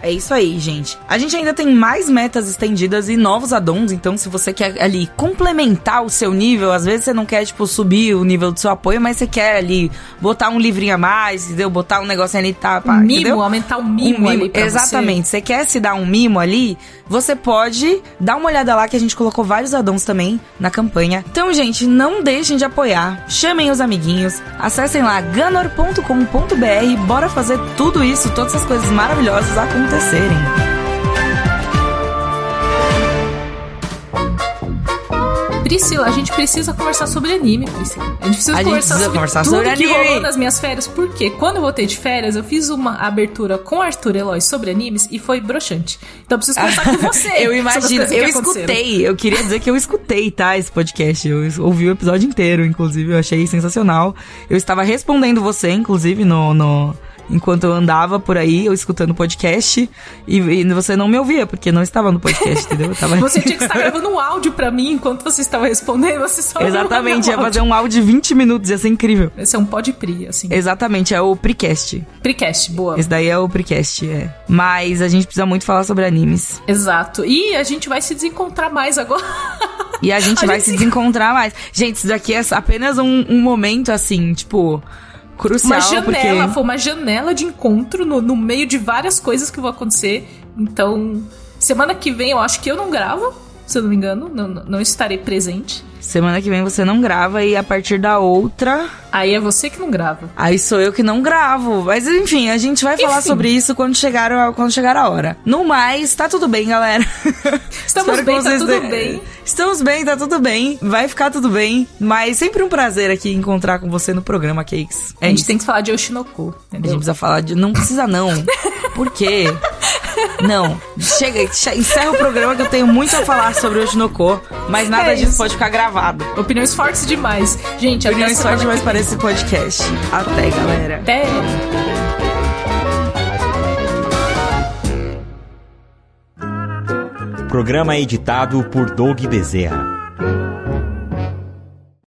É isso aí, gente. A gente ainda tem mais metas estendidas e novos addons, então se você quer ali complementar o seu nível, às vezes você não quer, tipo, subir o nível do seu apoio, mas você quer ali botar um livrinho a mais, entendeu? Botar um negócio ali, tá, Um mimo, entendeu? aumentar o mimo, Um pra Exatamente. Você quer se dar um mimo ali? Você pode dar uma olhada lá que a gente colocou vários addons também na campanha. Então, gente, não deixem de apoiar. Chamem os amiguinhos. Acessem lá ganor.com.br. Bora fazer tudo isso, todas essas coisas maravilhosas acontecerem. Priscila, a gente precisa conversar sobre anime, Priscila. A gente precisa A gente conversar precisa sobre conversar tudo sobre que anime. rolou nas minhas férias. Porque quando eu voltei de férias, eu fiz uma abertura com Arthur Eloy sobre animes e foi broxante. Então eu preciso conversar com você. eu sobre imagino, eu escutei. Eu queria dizer que eu escutei, tá? Esse podcast. Eu ouvi o episódio inteiro, inclusive. Eu achei sensacional. Eu estava respondendo você, inclusive, no. no enquanto eu andava por aí, eu escutando o podcast. E, e você não me ouvia, porque não estava no podcast, entendeu? Eu tava... Você tinha que estar gravando um áudio pra mim enquanto você estava respondendo, você só Exatamente, ia fazer um áudio de 20 minutos, ia ser incrível. Esse é um pod pri, assim. Exatamente, é o Precast. Precast, boa. Esse daí é o Precast, é. Mas a gente precisa muito falar sobre animes. Exato. E a gente vai se desencontrar mais agora. E a gente A vai gente se se- desencontrar mais. Gente, isso daqui é apenas um, um momento, assim, tipo, crucial. Uma janela, porque... foi uma janela de encontro no, no meio de várias coisas que vão acontecer. Então, semana que vem eu acho que eu não gravo, se eu não me engano, não, não- não estarei presente. Semana que vem você não grava e a partir da outra. Aí é você que não grava. Aí sou eu que não gravo. Mas enfim, a gente vai falar Enfim. sobre isso quando chegar, a- quando chegar a hora. No mais, tá tudo bem, galera. Estamos bem, tá tudo de- bem. Estamos bem, tá tudo bem. Vai ficar tudo bem. Mas sempre um prazer aqui encontrar com você no programa, Cakes. É a gente isso. tem que falar de Oshinoko, A gente entendeu? precisa falar de. Não precisa, não. Por quê? Não. Chega, che- encerra o programa que eu tenho muito a falar sobre o Oshinoko. Mas nada É disso isso. pode ficar gravado. Opiniões fortes demais. Gente, Opiniões fortes demais para esse podcast. Até, galera. Até. Programa editado por Doug Bezerra.